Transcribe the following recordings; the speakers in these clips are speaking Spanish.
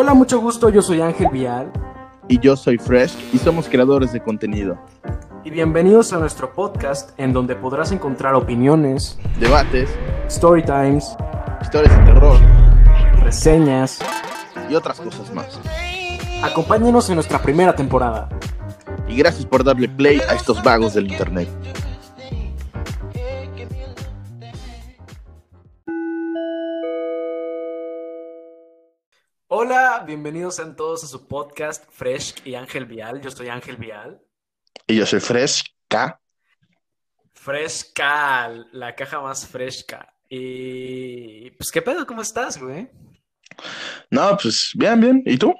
Hola, mucho gusto, yo soy Ángel Vial. Y yo soy Fresh y somos creadores de contenido. Y bienvenidos a nuestro podcast en donde podrás encontrar opiniones, debates, story times, historias de terror, reseñas y otras cosas más. Acompáñenos en nuestra primera temporada. Y gracias por darle play a estos vagos del internet. Hola, bienvenidos a todos a su podcast Fresh y Ángel Vial. Yo soy Ángel Vial. Y yo soy Fresca. Fresca, la caja más fresca. Y pues, ¿qué pedo? ¿Cómo estás, güey? No, pues bien, bien. ¿Y tú?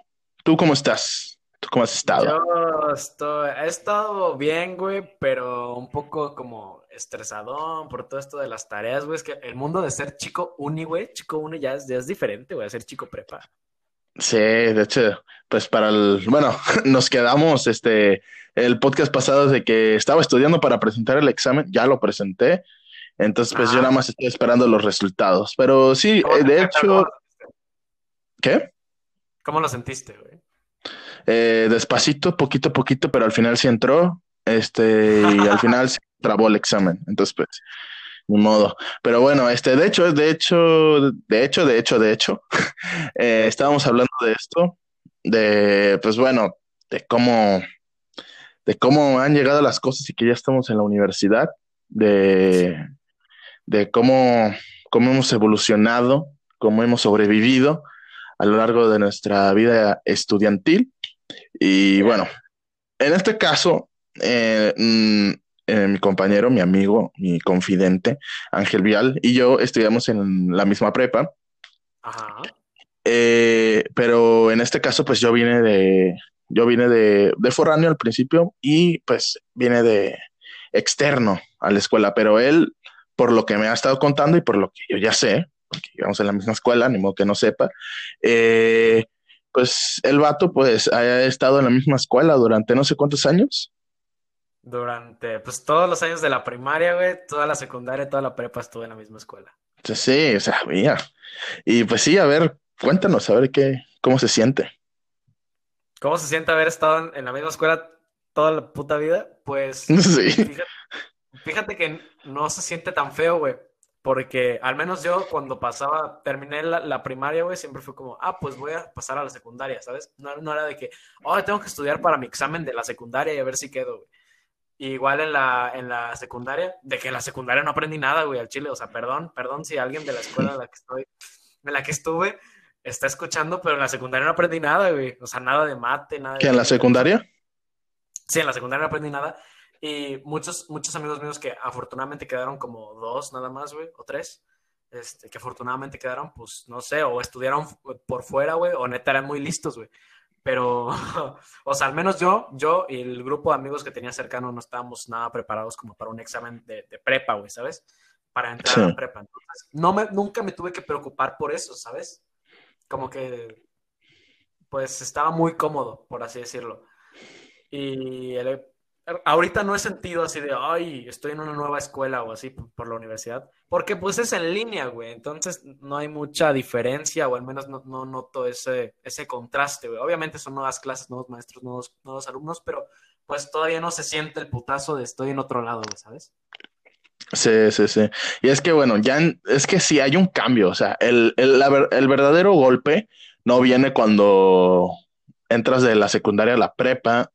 ¿Tú cómo estás? ¿Tú cómo has estado? Yo estoy, he estado bien, güey, pero un poco como estresadón por todo esto de las tareas, güey. Es que el mundo de ser chico uni, güey, chico uni ya es, ya es diferente, güey, a ser chico prepa. Sí, de hecho, pues para el, bueno, nos quedamos, este, el podcast pasado de que estaba estudiando para presentar el examen, ya lo presenté, entonces pues yo nada más estoy esperando los resultados, pero sí, eh, de hecho, ¿qué? ¿Cómo lo sentiste, güey? Eh, despacito, poquito a poquito, pero al final sí entró, este, y al final se trabó el examen, entonces pues ni modo. Pero bueno, este, de hecho, de hecho, de hecho, de hecho, de hecho, eh, estábamos hablando de esto, de, pues bueno, de cómo, de cómo han llegado las cosas y que ya estamos en la universidad, de, de cómo, cómo hemos evolucionado, cómo hemos sobrevivido a lo largo de nuestra vida estudiantil. Y bueno, en este caso, eh, mm, eh, mi compañero, mi amigo, mi confidente, Ángel Vial, y yo estudiamos en la misma prepa. Ajá. Eh, pero en este caso, pues yo vine de, yo vine de, de foráneo al principio y pues viene de externo a la escuela, pero él, por lo que me ha estado contando y por lo que yo ya sé, porque íbamos en la misma escuela, ni modo que no sepa, eh, pues el vato pues ha estado en la misma escuela durante no sé cuántos años durante, pues, todos los años de la primaria, güey, toda la secundaria, toda la prepa estuve en la misma escuela. Sí, o sea, mía. Y pues sí, a ver, cuéntanos, a ver qué, cómo se siente. ¿Cómo se siente haber estado en, la misma escuela toda la puta vida? Pues, sí. fíjate, que no se siente tan feo, güey. Porque al menos yo cuando pasaba, terminé la, primaria, güey, siempre fue como, ah, pues voy a pasar a la secundaria, ¿sabes? No, no era de que, oh, tengo que estudiar para mi examen de la secundaria y a ver si quedo, güey igual en la, en la secundaria, de que en la secundaria no aprendí nada, güey, al chile. O sea, perdón, perdón si alguien de la escuela en la que estoy, en la que estuve, está escuchando, pero en la secundaria no aprendí nada, güey. O sea, nada de mate, nada de... ¿Que en la secundaria? Sí, en la secundaria no aprendí nada. Y muchos, muchos amigos míos que afortunadamente quedaron como dos nada más, güey, o tres, este, que afortunadamente quedaron, pues, no sé, o estudiaron por fuera, güey, o neta eran muy listos, güey pero, o sea, al menos yo, yo y el grupo de amigos que tenía cercano no estábamos nada preparados como para un examen de, prepa, güey, ¿sabes? Para entrar a prepa. Entonces, no me, nunca me tuve que preocupar por eso, ¿sabes? Como que, pues, estaba muy cómodo, por así decirlo. Y el, ahorita no he sentido así de, ay, estoy en una nueva escuela o así por, la universidad, porque pues es en línea, güey, entonces no hay mucha diferencia o al menos no, noto ese, ese contraste, güey. Obviamente son nuevas clases, nuevos maestros, nuevos, nuevos alumnos, pero pues todavía no se siente el putazo de estoy en otro lado, ¿sabes? Sí, sí, sí. Y es que, bueno, ya es que sí hay un cambio, o sea, el, el, el verdadero golpe no viene cuando entras de la secundaria a la prepa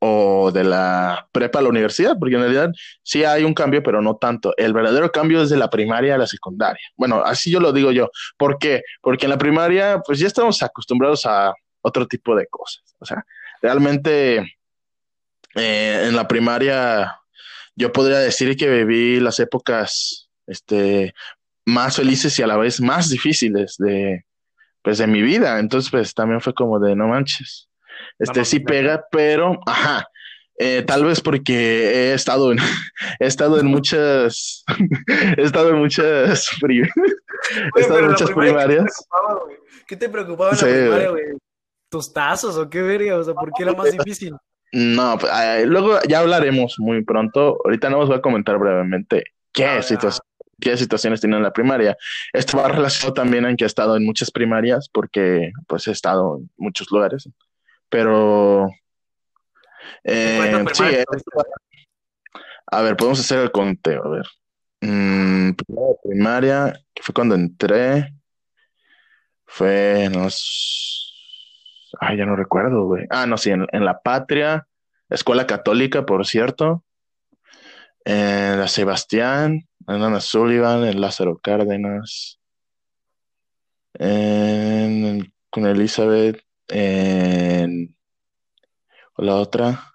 o de la prepa a la universidad, porque en realidad sí hay un cambio, pero no tanto. El verdadero cambio es de la primaria a la secundaria. Bueno, así yo lo digo yo. ¿Por qué? Porque en la primaria, pues ya estamos acostumbrados a otro tipo de cosas. O sea, realmente eh, en la primaria yo podría decir que viví las épocas este, más felices y a la vez más difíciles de, pues, de mi vida. Entonces, pues también fue como de no manches este sí pega, pero, ajá, eh, tal vez porque he estado en, he estado en muchas, he estado en muchas, he estado en muchas primarias. ¿Qué te preocupaba en la primaria, güey? ¿Tus tazos o qué verga? O sea, ¿por qué era más difícil? No, pues, luego ya hablaremos muy pronto. Ahorita no os voy a comentar brevemente qué situación qué situaciones tiene en la primaria. Esto va relacionado también en que he estado en muchas primarias, porque pues he estado en muchos lugares, pero... Eh, sí, a ver, podemos hacer el conteo, a ver. Mm, primaria, que fue cuando entré, fue en los... Ay, ya no recuerdo, güey. Ah, no, sí, en, en La Patria, Escuela Católica, por cierto, en la Sebastián, en Ana Sullivan, en Lázaro Cárdenas, en, con Elizabeth, en la otra,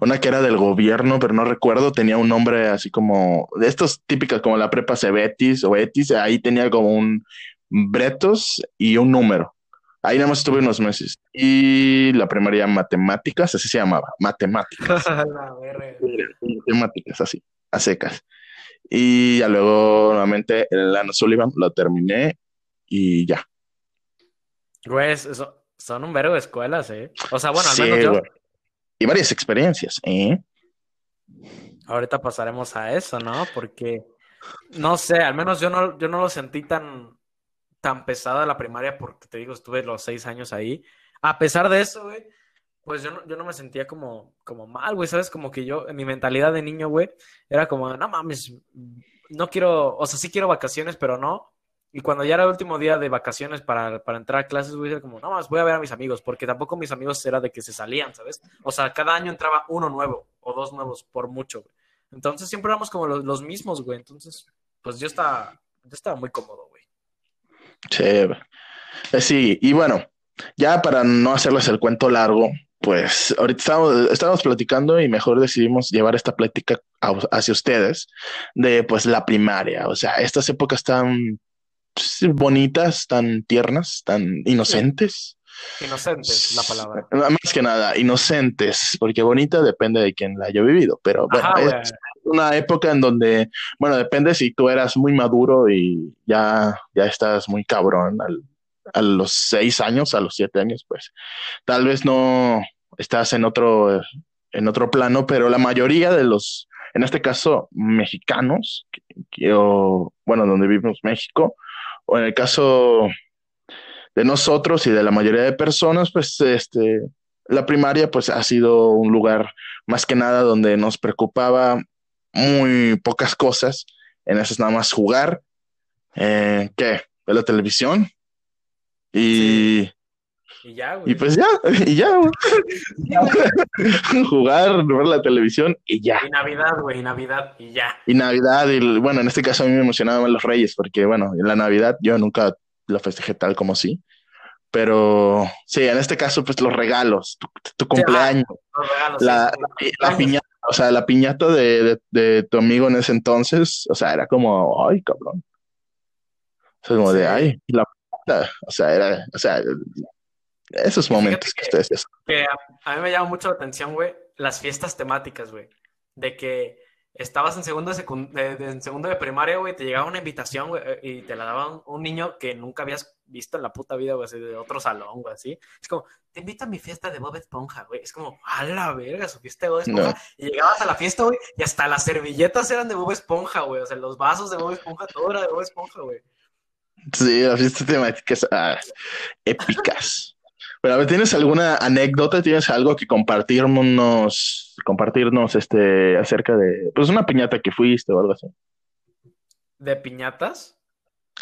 una que era del gobierno, pero no recuerdo, tenía un nombre así como, de estos típicas como la prepa Cebetis o Etis, ahí tenía como un Bretos y un número. Ahí nada más estuve unos meses. Y la primaria matemáticas, así se llamaba, matemáticas. matemáticas, así, a secas. Y ya luego nuevamente el Ana Sullivan lo terminé y ya. Güey, son un verbo de escuelas, ¿eh? O sea, bueno, al menos yo. Y varias experiencias, ¿eh? Ahorita pasaremos a eso, ¿no? Porque, no sé, al menos yo no, yo no lo sentí tan, tan pesada la primaria porque te digo, estuve los seis años ahí. A pesar de eso, güey, pues yo no, yo no me sentía como, como mal, güey, ¿sabes? Como que yo, en mi mentalidad de niño, güey, era como, no mames, no quiero, o sea, sí quiero vacaciones, pero no. Y cuando ya era el último día de vacaciones para, para entrar a clases, güey, era como, no más, voy a ver a mis amigos, porque tampoco mis amigos era de que se salían, ¿sabes? O sea, cada año entraba uno nuevo o dos nuevos, por mucho, güey. Entonces siempre éramos como los, los mismos, güey. Entonces, pues yo estaba, yo estaba muy cómodo, güey. Sí, sí, y bueno, ya para no hacerles el cuento largo, pues ahorita estamos, estamos platicando y mejor decidimos llevar esta plática hacia ustedes de pues la primaria, o sea, estas épocas tan bonitas, tan tiernas, tan inocentes. Inocentes, la palabra. Más que nada, inocentes, porque bonita depende de quién la haya vivido, pero bueno, es una época en donde, bueno, depende si tú eras muy maduro y ya, ya estás muy cabrón a los seis años, a los siete años, pues tal vez no estás en otro, en otro plano, pero la mayoría de los, en este caso, mexicanos, que, bueno, donde vivimos México, o en el caso de nosotros y de la mayoría de personas, pues este, la primaria pues ha sido un lugar más que nada donde nos preocupaba muy pocas cosas. En eso es nada más jugar, eh, ¿qué? Ver la televisión y... Y ya, güey. Y pues ya, y ya, Jugar, ver la televisión y ya. Y Navidad, güey, y Navidad y ya. Y Navidad, y bueno, en este caso a mí me emocionaban los Reyes, porque bueno, en la Navidad yo nunca lo festejé tal como sí. Pero sí, en este caso, pues los regalos, tu, cumpleaños, la, piñata, o sea, la piñata de, de, tu amigo en ese entonces, o sea, era como, ay, cabrón. O sea, como de, ay, la o sea, era, o sea, esos momentos que, ustedes que a, a, mí me llama mucho la atención, güey, las fiestas temáticas, güey. De que estabas en segundo de, en segundo de primaria, güey, te llegaba una invitación, güey, eh, y te la daba un, niño que nunca habías visto en la puta vida, güey, así, de otro salón, güey, así. Es como, te invito a mi fiesta de Bob Esponja, güey. Es como, a la verga, su fiesta de Bob Esponja. Y llegabas a la fiesta, güey, y hasta las servilletas eran de Bob Esponja, güey. O sea, los vasos de Bob Esponja, todo era de Bob Esponja, güey. Sí, las fiestas temáticas ah, épicas. Pero a ver, ¿tienes alguna anécdota? ¿Tienes algo que compartirnos, compartirnos este, acerca de, pues una piñata que fuiste o algo así? ¿De piñatas?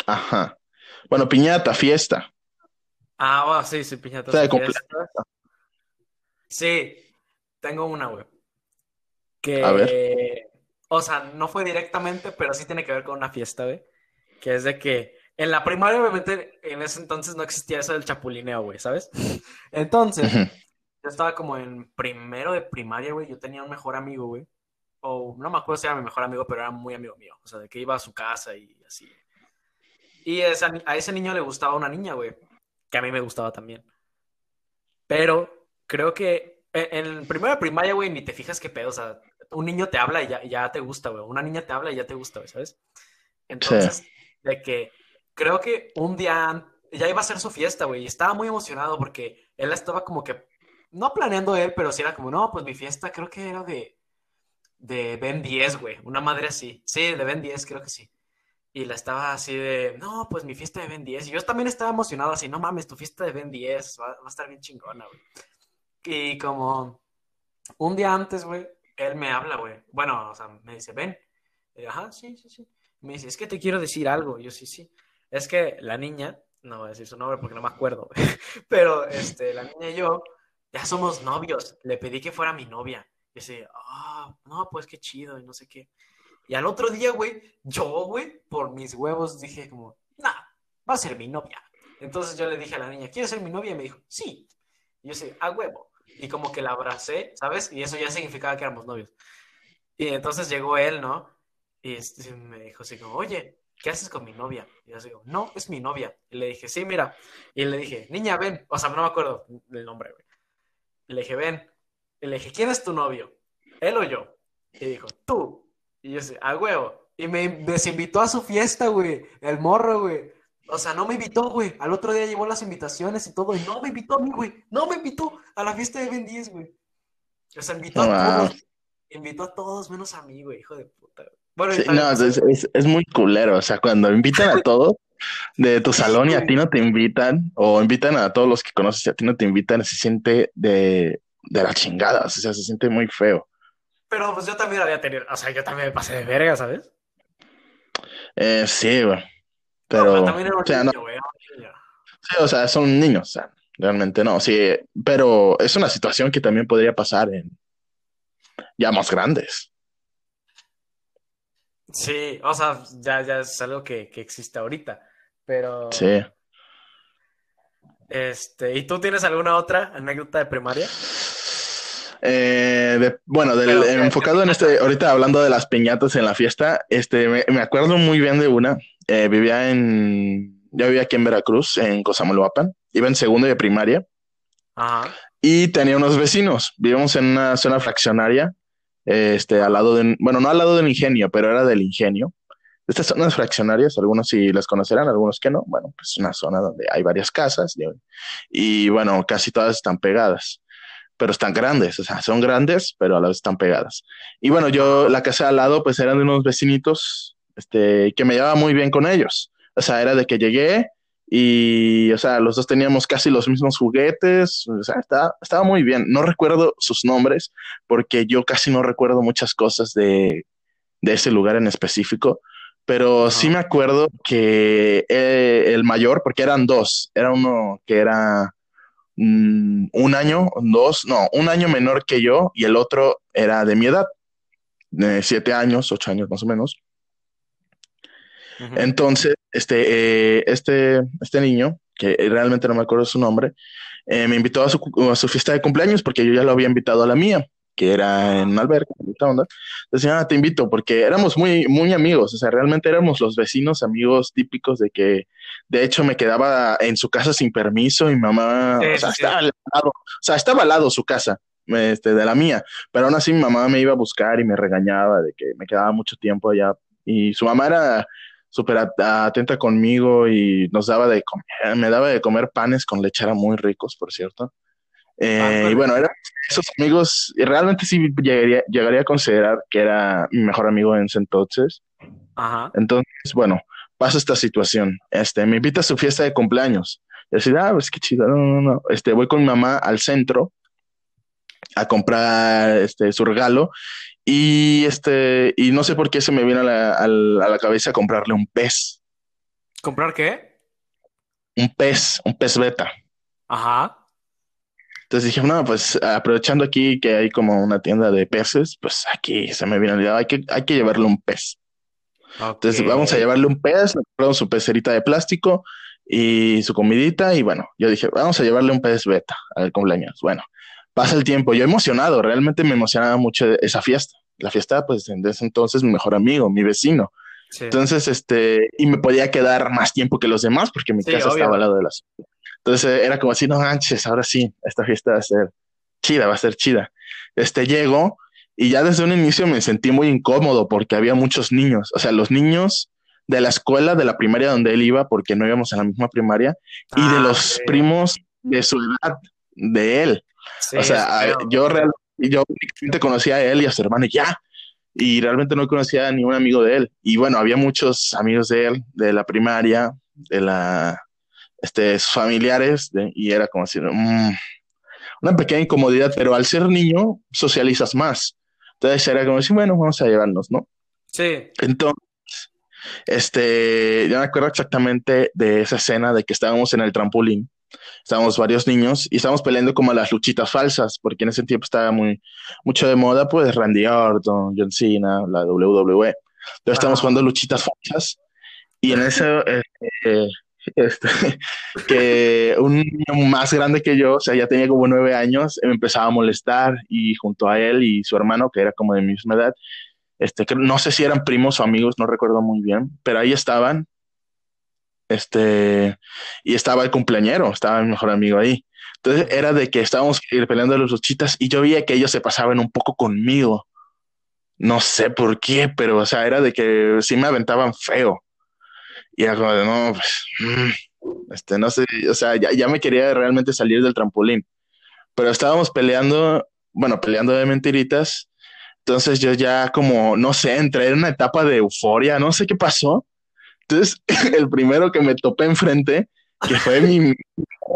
Ajá. Bueno, piñata, fiesta. Ah, sí, sí, piñata. Sí, tengo una, güey. Que, a ver. o sea, no fue directamente, pero sí tiene que ver con una fiesta, güey. Que es de que en la primaria, obviamente, en ese entonces no existía eso del chapulineo, güey, ¿sabes? Entonces, yo estaba como en primero de primaria, güey. Yo tenía un mejor amigo, güey. O no me acuerdo si era mi mejor amigo, pero era muy amigo mío. O sea, de que iba a su casa y así. Y a ese niño le gustaba una niña, güey. Que a mí me gustaba también. Pero creo que en, primero de primaria, güey, ni te fijas qué pedo. O sea, un niño te habla y ya, ya te gusta, güey. Una niña te habla y ya te gusta, güey, ¿sabes? Entonces, de que creo que un día ya iba a ser su fiesta, güey, y estaba muy emocionado porque él estaba como que, no planeando él, pero sí era como, no, pues mi fiesta creo que era de, de Ben 10, güey, una madre así. Sí, de Ben 10, creo que sí. y la estaba así de, no, pues mi fiesta de Ben 10. Y yo también estaba emocionado así, no mames, tu fiesta de Ben 10 va, a estar bien chingona, güey. Y como un día antes, güey, él me habla, güey. Bueno, o sea, me dice, ven. Ajá, sí, sí, sí. Me dice, es que te quiero decir algo. yo, sí, sí. Es que la niña, no voy a decir su nombre porque no me acuerdo. Pero, este, la niña y yo ya somos novios. Le pedí que fuera mi novia. Y dice, ah, no, pues qué chido y no sé qué. Y al otro día, güey, yo, güey, por mis huevos dije como, nah, va a ser mi novia. Entonces yo le dije a la niña, ¿quieres ser mi novia? Y me dijo, sí. Y yo sé, a huevo. Y como que la abracé, ¿sabes? Y eso ya significaba que éramos novios. Y entonces llegó él, ¿no? Y este, me dijo así como, oye, ¿qué haces con mi novia? Y yo digo, no, es mi novia. Y le dije, sí, mira. Y le dije, niña, ven. O sea, no me acuerdo del nombre, güey. Y le dije, ven. Y le dije, ¿quién es tu novio? ¿Él o yo? Y dijo, tú. Y yo sé, a huevo. Y me desinvitó a su fiesta, güey. El morro, güey. O sea, no me invitó, güey. Al otro día llevó las invitaciones y todo. Y no me invitó a mí, güey. No me invitó a la fiesta de Ben 10, güey. O sea, invitó a todos. Invitó a todos menos a mí, güey. Hijo de puta. Bueno, no, es, es, muy culero. O sea, cuando invitan a todos de tu salón y a ti no te invitan, o invitan a todos los que conoces y a ti no te invitan, se siente de, de la chingada. O sea, se siente muy feo. Pero pues yo también había tenido, o sea, yo también me pasé de verga, ¿sabes? Eh, sí, güey. Pero, también era un o sea, niño, güey. Sí, o sea, son niños, o sea, realmente no, sí, pero es una situación que también podría pasar en ya más grandes. Sí, o sea, ya, ya es algo que, que existe ahorita, pero... Sí. Este, ¿y tú tienes alguna otra anécdota de primaria? Eh, bueno, del, enfocado en este, ahorita hablando de las piñatas en la fiesta, este, me, acuerdo muy bien de una. Eh, vivía en, yo vivía aquí en Veracruz, en Cosamaloapan, iba en segundo de primaria. Y tenía unos vecinos. Vivíamos en una zona fraccionaria, este, al lado de, bueno, no al lado del ingenio, pero era del ingenio. Estas zonas fraccionarias, algunos sí las conocerán, algunos que no. Bueno, pues es una zona donde hay varias casas y bueno, casi todas están pegadas pero están grandes, o sea, son grandes, pero a la vez están pegadas. Y bueno, yo, la casa al lado, pues eran de unos vecinitos, este, que me llevaba muy bien con ellos. O sea, era de que llegué y, o sea, los dos teníamos casi los mismos juguetes, o sea, estaba, estaba muy bien. No recuerdo sus nombres porque yo casi no recuerdo muchas cosas de, de ese lugar en específico, pero sí me acuerdo que eh, el mayor, porque eran dos, era uno que era Mm, un año, dos, no, un año menor que yo y el otro era de mi edad, de siete años, ocho años más o menos. Entonces, este, eh, este, este niño, que realmente no me acuerdo su nombre, eh, me invitó a su, a su, fiesta de cumpleaños porque yo ya lo había invitado a la mía que era en alberca, onda. Decía, ah, te invito, porque éramos muy, muy amigos, o sea, realmente éramos los vecinos amigos típicos de que, de hecho, me quedaba en su casa sin permiso y mamá, o, sea, estaba al lado, o sea, estaba al lado su casa, este, de la mía, pero aún así mi mamá me iba a buscar y me regañaba de que me quedaba mucho tiempo allá, y su mamá era súper atenta conmigo y nos daba de comer, me daba de comer panes con lechera muy ricos, por cierto. Eh, y bueno, eran esos amigos, y realmente sí llegaría, llegaría a considerar que era mi mejor amigo en ese entonces. Ajá. Entonces, bueno, pasa esta situación. Este, me invita a su fiesta de cumpleaños. Y así, ah, pues qué chido, no, no, no. Este, voy con mi mamá al centro a comprar este, su regalo y este, y no sé por qué se me viene a la, a la cabeza comprarle un pez. ¿Comprar qué? Un pez, un pez beta. Ajá. Entonces dije, no, pues aprovechando aquí que hay como una tienda de peces, pues aquí se me viene la idea, hay que, hay que llevarle un pez. Entonces vamos a llevarle un pez, le compramos su pecerita de plástico y su comidita y bueno, yo dije, vamos a llevarle un pez beta al cumpleaños. Bueno, pasa el tiempo, yo emocionado, realmente me emocionaba mucho esa fiesta. La fiesta, pues desde entonces mi mejor amigo, mi vecino. Entonces, este, y me podía quedar más tiempo que los demás porque mi casa estaba al lado de las entonces era como así, no manches, ahora sí, esta fiesta va a ser chida, va a ser chida. Este llego y ya desde un inicio me sentí muy incómodo porque había muchos niños, o sea, los niños de la escuela, de la primaria donde él iba, porque no íbamos en la misma primaria, y de ah, los primos de su edad, de él. O sea, yo realmente, yo únicamente conocía a él y a su hermano y ya. y realmente no conocía a ningún amigo de él. Y bueno, había muchos amigos de él, de la primaria, de la, este, sus familiares, y era como decir, mm, una pequeña incomodidad, pero al ser niño socializas más. Entonces era como decir, bueno, vamos a llevarnos, ¿no? Sí. Entonces, este, yo me acuerdo exactamente de esa escena de que estábamos en el trampolín estábamos varios niños y estábamos peleando como las luchitas falsas, porque en ese tiempo estaba muy mucho de moda, pues Randy Orton, John Cena, la WWE. Entonces estábamos jugando luchitas falsas y en eso, este, este, que un niño más grande que yo, o sea, ya tenía como nueve años, me empezaba a molestar y junto a él y su hermano, que era como de mi misma edad, este, no sé si eran primos o amigos, no recuerdo muy bien, pero ahí estaban este, y estaba el cumpleañero, estaba mi mejor amigo ahí. Entonces era de que estábamos peleando los luchitas y yo veía que ellos se pasaban un poco conmigo. No sé por qué, pero o sea, era de que sí me aventaban feo. Y era como de, no, pues, mm, este, no sé, o sea, ya, ya me quería realmente salir del trampolín. Pero estábamos peleando, bueno, peleando de mentiritas. Entonces yo ya como, no sé, entré en una etapa de euforia, no sé qué pasó entonces, el primero que me topé enfrente, que fue mi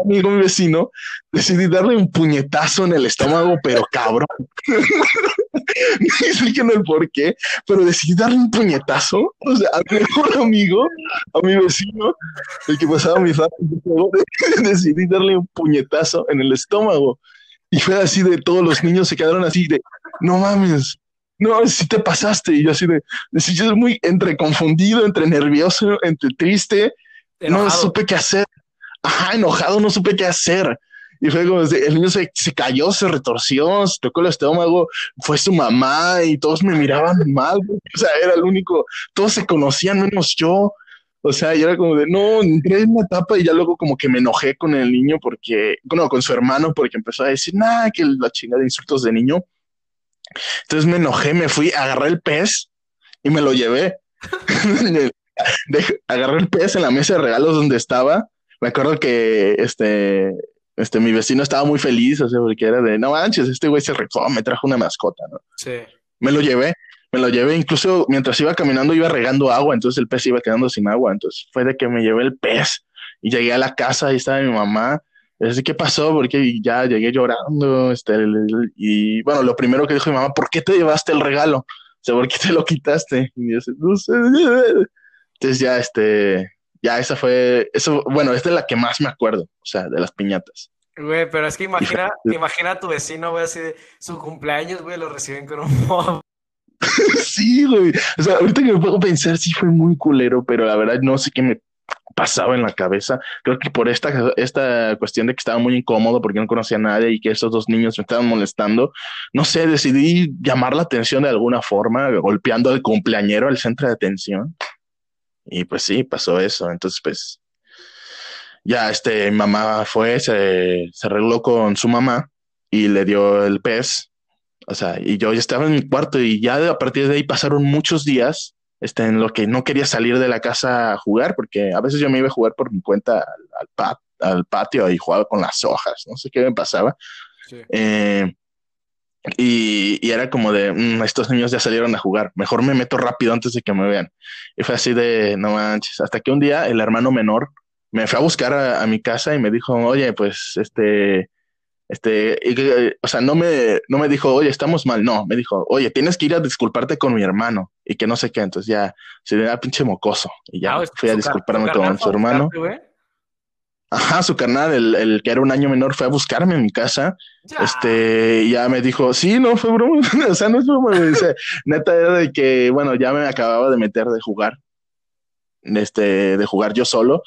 amigo, mi vecino, decidí darle un puñetazo en el estómago, pero cabrón. Explíquenme el por qué, pero decidí darle un puñetazo, o sea, a mi mejor amigo, a mi vecino, el que pasaba mi familia, decidí darle un puñetazo en el estómago. Y fue así de todos los niños se quedaron así de, no mames, no, si te pasaste. Y yo así de, yo muy entre confundido, entre nervioso, entre triste. No supe qué hacer. Ajá, enojado, no supe qué hacer. Y fue como, el niño se, se, cayó, se retorció, se tocó el estómago, fue su mamá y todos me miraban mal. O sea, era el único, todos se conocían menos yo. O sea, y era como de, no, entré en una etapa y ya luego como que me enojé con el niño porque, bueno, con su hermano porque empezó a decir, nada, que la chingada de insultos de niño. Entonces me enojé, me fui, agarré el pez y me lo llevé. agarré el pez en la mesa de regalos donde estaba. Me acuerdo que este, este, mi vecino estaba muy feliz, o sea, porque era de, no manches, este güey se rifó, me trajo una mascota, ¿no? Sí. Me lo llevé, me lo llevé, incluso mientras iba caminando iba regando agua, entonces el pez iba quedando sin agua, entonces fue de que me llevé el pez y llegué a la casa, y estaba mi mamá, es ¿qué pasó? Porque ya llegué llorando, este, y bueno, lo primero que dijo mi mamá, ¿por qué te llevaste el regalo? O sea, ¿por qué te lo quitaste? Y yo, no sé. Entonces ya, este, ya esa fue, eso, bueno, esta es la que más me acuerdo, o sea, de las piñatas. Güey, pero es que imagina, imagina a tu vecino, güey, así de su cumpleaños, güey, lo reciben con un mob. sí, güey. O sea, ahorita que me puedo pensar, sí fue muy culero, pero la verdad no sé qué me pasaba en la cabeza. Creo que por esta, esta cuestión de que estaba muy incómodo porque no conocía a nadie y que esos dos niños me estaban molestando, no sé, decidí llamar la atención de alguna forma, golpeando al cumpleañero al centro de atención. Y pues sí, pasó eso. Entonces, pues, ya este, mi mamá fue, se, se arregló con su mamá y le dio el pez. O sea, y yo ya estaba en mi cuarto y ya a partir de ahí pasaron muchos días este, en lo que no quería salir de la casa a jugar, porque a veces yo me iba a jugar por mi cuenta al, al, patio y jugaba con las hojas, no sé qué me pasaba. Eh, y, era como de, mm, estos niños ya salieron a jugar, mejor me meto rápido antes de que me vean. Y fue así de, no manches, hasta que un día el hermano menor me fue a buscar a mi casa y me dijo, oye, pues, este, este, o sea, no me, no me dijo, oye, estamos mal, no, me dijo, oye, tienes que ir a disculparte con mi hermano y que no sé qué, entonces ya se da pinche mocoso y ya ah, fui a disculparme con su hermano. Ajá, su carnal, el, el, que era un año menor, fue a buscarme en mi casa. Este, ya me dijo, sí, no fue broma. o sea, no es broma. Dice, neta era de que, bueno, ya me acababa de meter de jugar, este, de jugar yo solo.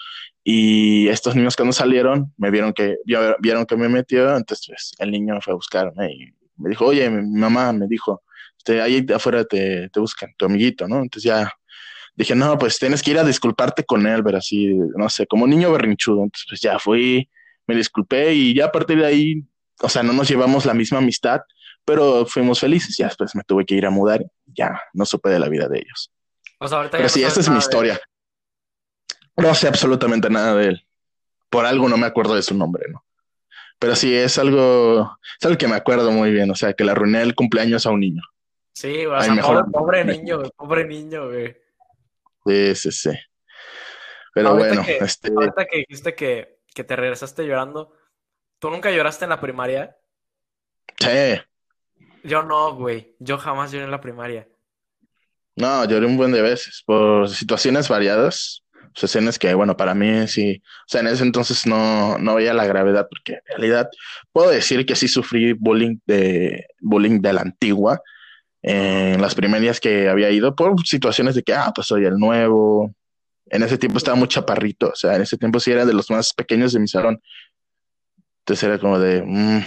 Y estos niños cuando salieron, me vieron que, vieron que me metió, entonces pues, el niño fue a buscarme y me dijo, oye, mi mamá me dijo, este, ahí afuera te, te buscan, tu amiguito, ¿no? Entonces ya dije, no, pues tienes que ir a disculparte con él, ver así, no sé, como niño berrinchudo. Entonces pues ya fui, me disculpé y ya a partir de ahí, o sea, no nos llevamos la misma amistad, pero fuimos felices. Ya después me tuve que ir a mudar y ya no supe de la vida de ellos. O sea, ahorita pero sí, esta es mi historia. No sé absolutamente nada de él. Por algo no me acuerdo de su nombre, ¿no? Pero sí, es algo, es algo que me acuerdo muy bien. O sea, que le arruiné el cumpleaños a un niño. Sí, güey, o sea, pobre, pobre, niño, güey, pobre niño, güey. Sí, sí, sí. Pero bueno, este... ahorita que dijiste que, que te regresaste llorando, ¿tú nunca lloraste en la primaria? Sí. Yo no, güey. Yo jamás lloré en la primaria. No, lloré un buen de veces por situaciones variadas. Situaciones que, bueno, para mí sí. O sea, en ese entonces no, no veía la gravedad, porque en realidad puedo decir que sí sufrí bullying de, bullying de la antigua en las primarias que había ido por situaciones de que, ah, pues soy el nuevo. En ese tiempo estaba muy chaparrito, o sea, en ese tiempo sí era de los más pequeños de mi salón. Entonces era como de, mmm,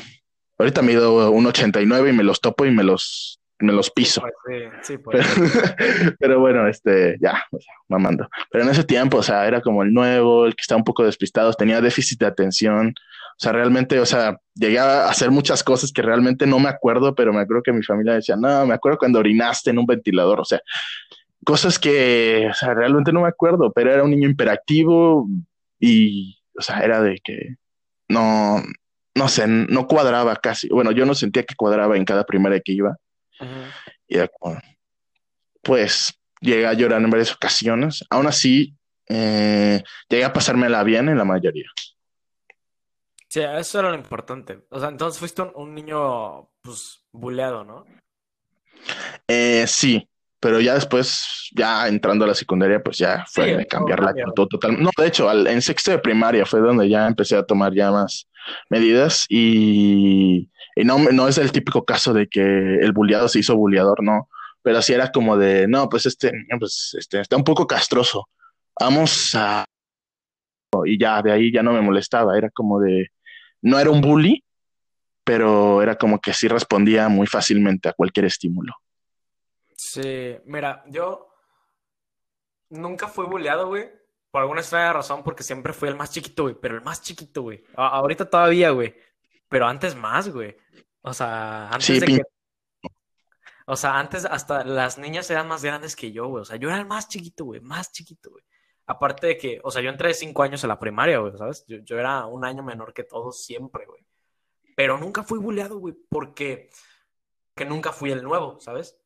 Ahorita mido un 89 y me los topo y me los, me los piso. Pues sí, pues pero, bueno, este, ya, mamando. Pero en ese tiempo, o sea, era como el nuevo, el que estaba un poco despistado, tenía déficit de atención. O sea, realmente, o sea, llegué a hacer muchas cosas que realmente no me acuerdo, pero me acuerdo que mi familia decía, no, me acuerdo cuando orinaste en un ventilador. O sea, cosas que, o sea, realmente no me acuerdo, pero era un niño imperactivo y, o sea, era de que no, no sé, no cuadraba casi. Bueno, yo no sentía que cuadraba en cada primera que iba. Y pues llegué a llorar en varias ocasiones. Aún así, eh, llegué a pasármela bien en la mayoría. Sí, eso era lo importante. O sea, entonces fuiste un, niño, pues, buleado, ¿no? Eh, sí, pero ya después, ya entrando a la secundaria, pues ya fue de cambiar la actitud total. No, de hecho, en sexto de primaria fue donde ya empecé a tomar ya más medidas y, no, no es el típico caso de que el bulleado se hizo bulleador, no, pero así era como de, no, pues este pues este, está un poco castroso, vamos a... Y ya, de ahí ya no me molestaba, era como de, no era un bully, pero era como que sí respondía muy fácilmente a cualquier estímulo. Sí, mira, yo nunca fui bulleado, güey. Por alguna extraña razón, porque siempre fui el más chiquito, güey. Pero el más chiquito, güey. ahorita todavía, güey. Pero antes más, güey. O sea, antes de que. O sea, antes hasta las niñas eran más grandes que yo, güey. O sea, yo era el más chiquito, güey. Más chiquito, güey. Aparte de que, o sea, yo entré cinco años en la primaria, güey, ¿sabes? Yo, yo era un año menor que todos siempre, güey. Pero nunca fui bulleado, güey, porque que nunca fui el nuevo, ¿sabes?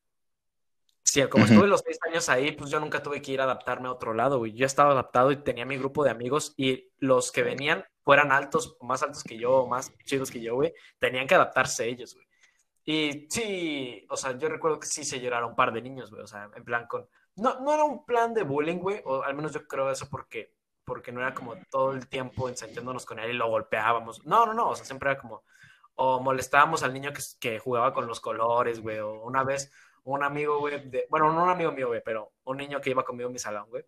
Sí, como estuve los seis años ahí, pues yo nunca tuve que ir a adaptarme a otro lado, güey. Yo estaba adaptado y tenía mi grupo de amigos y los que venían, fueran altos, más altos que yo, más chicos que yo, güey, tenían que adaptarse ellos, güey. Y sí, o sea, yo recuerdo que sí se lloraron un par de niños, güey, o sea, en plan con... No, no era un plan de bullying, güey, o al menos yo creo eso porque, porque no era como todo el tiempo ensayándonos con él y lo golpeábamos. No, no, no, o sea, siempre era como... O molestábamos al niño que, que jugaba con los colores, güey, o una vez un amigo, güey, bueno, no un amigo mío, güey, pero un niño que iba conmigo en mi salón, güey.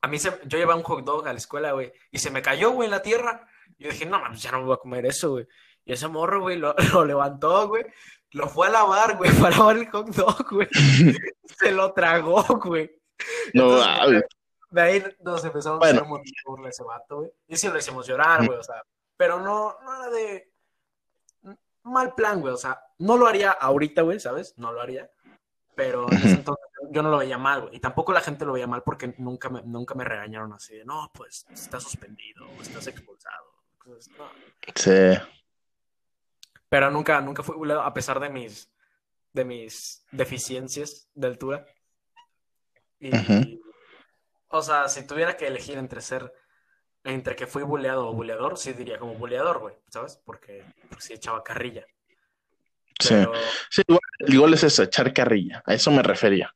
A mí se, yo llevaba un hot dog a la escuela, güey, y se me cayó, güey, en la tierra. Y yo dije, no, man, ya no me voy a comer eso, güey. Y ese morro, güey, lo, levantó, güey, lo fue a lavar, güey, para lavar el hot dog, güey. se lo tragó, güey. No, De ahí nos empezamos a hacer un montón de ese vato, güey. Y sí lo hicimos llorar, güey, o sea, pero no, no era de mal plan, güey. O sea, no lo haría ahorita, güey, ¿sabes? No lo haría. Pero en ese entonces yo no lo veía mal, güey. Y tampoco la gente lo veía mal porque nunca me, nunca me regañaron así de, no, pues estás suspendido, estás expulsado. Sí. Pero nunca, nunca fui bulleado a pesar de mis, de mis deficiencias de altura. Y, o sea, si tuviera que elegir entre ser entre que fui buleado o buleador, sí diría como buleador, güey, ¿sabes? Porque, sí echaba carrilla. Sí, sí igual, es eso, echar carrilla, a eso me refería.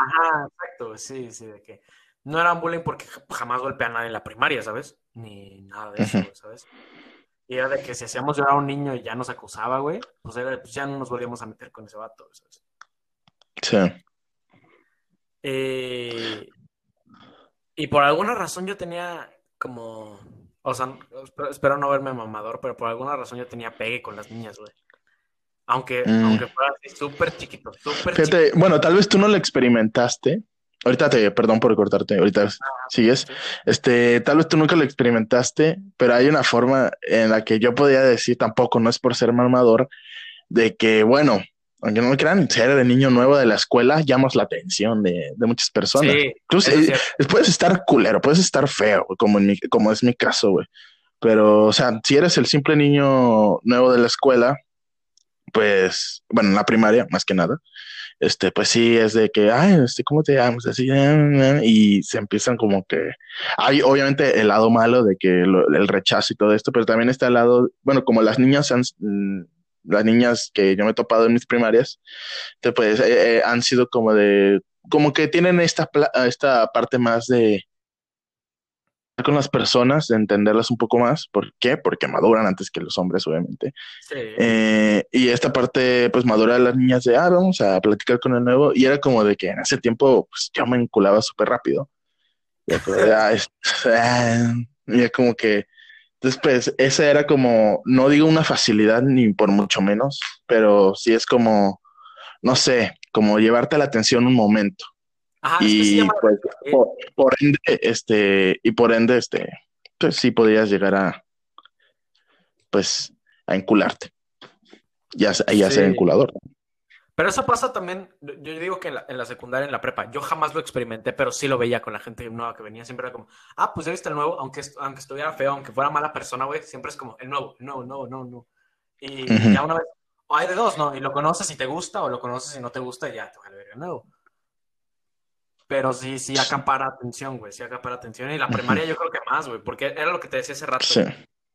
Ajá, exacto, sí, sí, de que no era un bullying porque jamás golpeé a nadie en la primaria, ¿sabes? Ni nada de eso, ¿sabes? Y era de que si hacíamos llorar a un niño y ya nos acusaba, güey, pues, era, pues ya no nos volvíamos a meter con ese vato, ¿sabes? Sí. Eh, y por alguna razón yo tenía como, o sea, espero, no verme mamador, pero por alguna razón yo tenía pegue con las niñas, güey. Aunque, mm. aunque fuera así súper chiquito, súper chiquito. Bueno, tal vez tú no lo experimentaste. Ahorita te, perdón por cortarte, ahorita ah, sigues. Este, tal vez tú nunca lo experimentaste, pero hay una forma en la que yo podía decir, tampoco, no es por ser mamador, de que, bueno, aunque no me crean, ser de niño nuevo de la escuela llamas la atención de, muchas personas. Sí, eh, puedes estar culero, puedes estar feo, como, en mi, como es mi caso, güey. Pero, o sea, si eres el simple niño nuevo de la escuela, pues, bueno, en la primaria, más que nada, este, pues sí, es de que, ay, este, ¿cómo te llamas? Así, y se empiezan como que, hay obviamente el lado malo de que el rechazo y todo esto, pero también está el lado, bueno, como las niñas han, mm, las niñas que yo me he topado en mis primarias, pues eh, han sido como de, como que tienen esta, esta parte más de con las personas, de entenderlas un poco más. ¿Por qué? Porque maduran antes que los hombres, obviamente. Eh, y esta parte, pues madura de las niñas de, ah, vamos a platicar con el nuevo. Y era como de que en ese tiempo, pues yo me enculaba súper rápido. Y ah, y como que Después, esa era como, no digo una facilidad ni por mucho menos, pero sí es como, no sé, como llevarte la atención un momento. Y pues, por, ende, este, y por ende, este, pues sí podías llegar a, pues, a encularte. Ya, ya ser enculador. Pero eso pasa también, yo digo que en la, secundaria, en la prepa, yo jamás lo experimenté, pero sí lo veía con la gente nueva que venía, siempre era como, ah, pues ya viste el nuevo, aunque, aunque estuviera feo, aunque fuera mala persona, güey, siempre es como, el nuevo, no, no, no, no. Y ya una vez, o hay de dos, ¿no? Y lo conoces y te gusta, o lo conoces y no te gusta y ya te va a ver el nuevo. Pero sí, sí acapara atención, güey, sí acapara atención. Y la primaria yo creo que más, güey, porque era lo que te decía hace rato.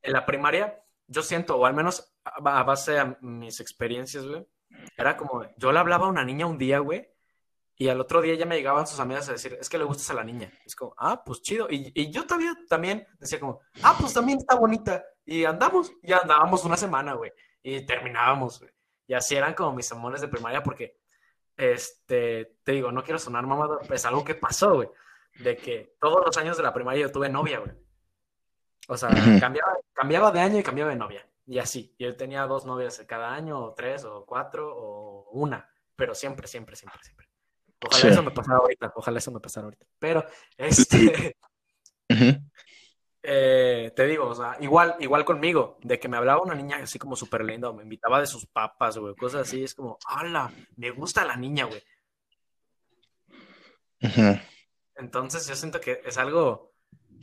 En la primaria, yo siento, o al menos a base de mis experiencias, güey, era como, yo le hablaba a una niña un día, güey, y al otro día ya me llegaban sus amigas a decir, es que le gustas a la niña. Es como, ah, pues chido. Y, y yo todavía también decía como, ah, pues también está bonita. Y andamos, ya andábamos una semana, güey. Y terminábamos, güey. Y así eran como mis amores de primaria porque, este, te digo, no quiero sonar mamado, es algo que pasó, güey. De que todos los años de la primaria yo tuve novia, güey. O sea, cambiaba, cambiaba de año y cambiaba de novia. Y así. Y él tenía dos novias cada año, o tres, o cuatro, o una. Pero siempre, siempre, siempre, siempre. Ojalá eso me pasara ahorita. Ojalá eso me pasara ahorita. Pero, este. Eh, te digo, o sea, igual, igual conmigo, de que me hablaba una niña así como súper linda, o me invitaba de sus papas, güey, cosas así, es como, ¡hala! Me gusta la niña, güey. Entonces yo siento que es algo,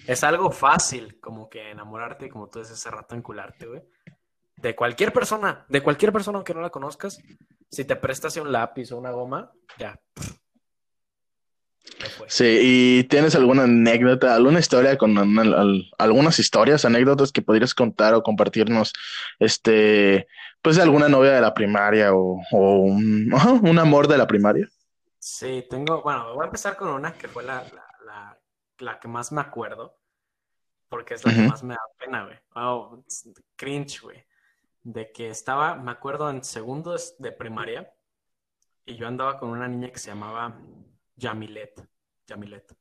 es algo fácil como que enamorarte, como tú dices hace rato, encularte, güey de cualquier persona, de cualquier persona aunque no la conozcas, si te prestas un lápiz o una goma, ya. Sí, ¿y tienes alguna anécdota, alguna historia con algunas historias, anécdotas que podrías contar o compartirnos, este, pues de alguna novia de la primaria o, un, amor de la primaria? Sí, tengo, bueno, voy a empezar con una que fue la, la, que más me acuerdo, porque es la que más me da pena, güey. Oh, cringe, güey de que estaba, me acuerdo, en segundos de primaria y yo andaba con una niña que se llamaba Yamilet. Yamilet.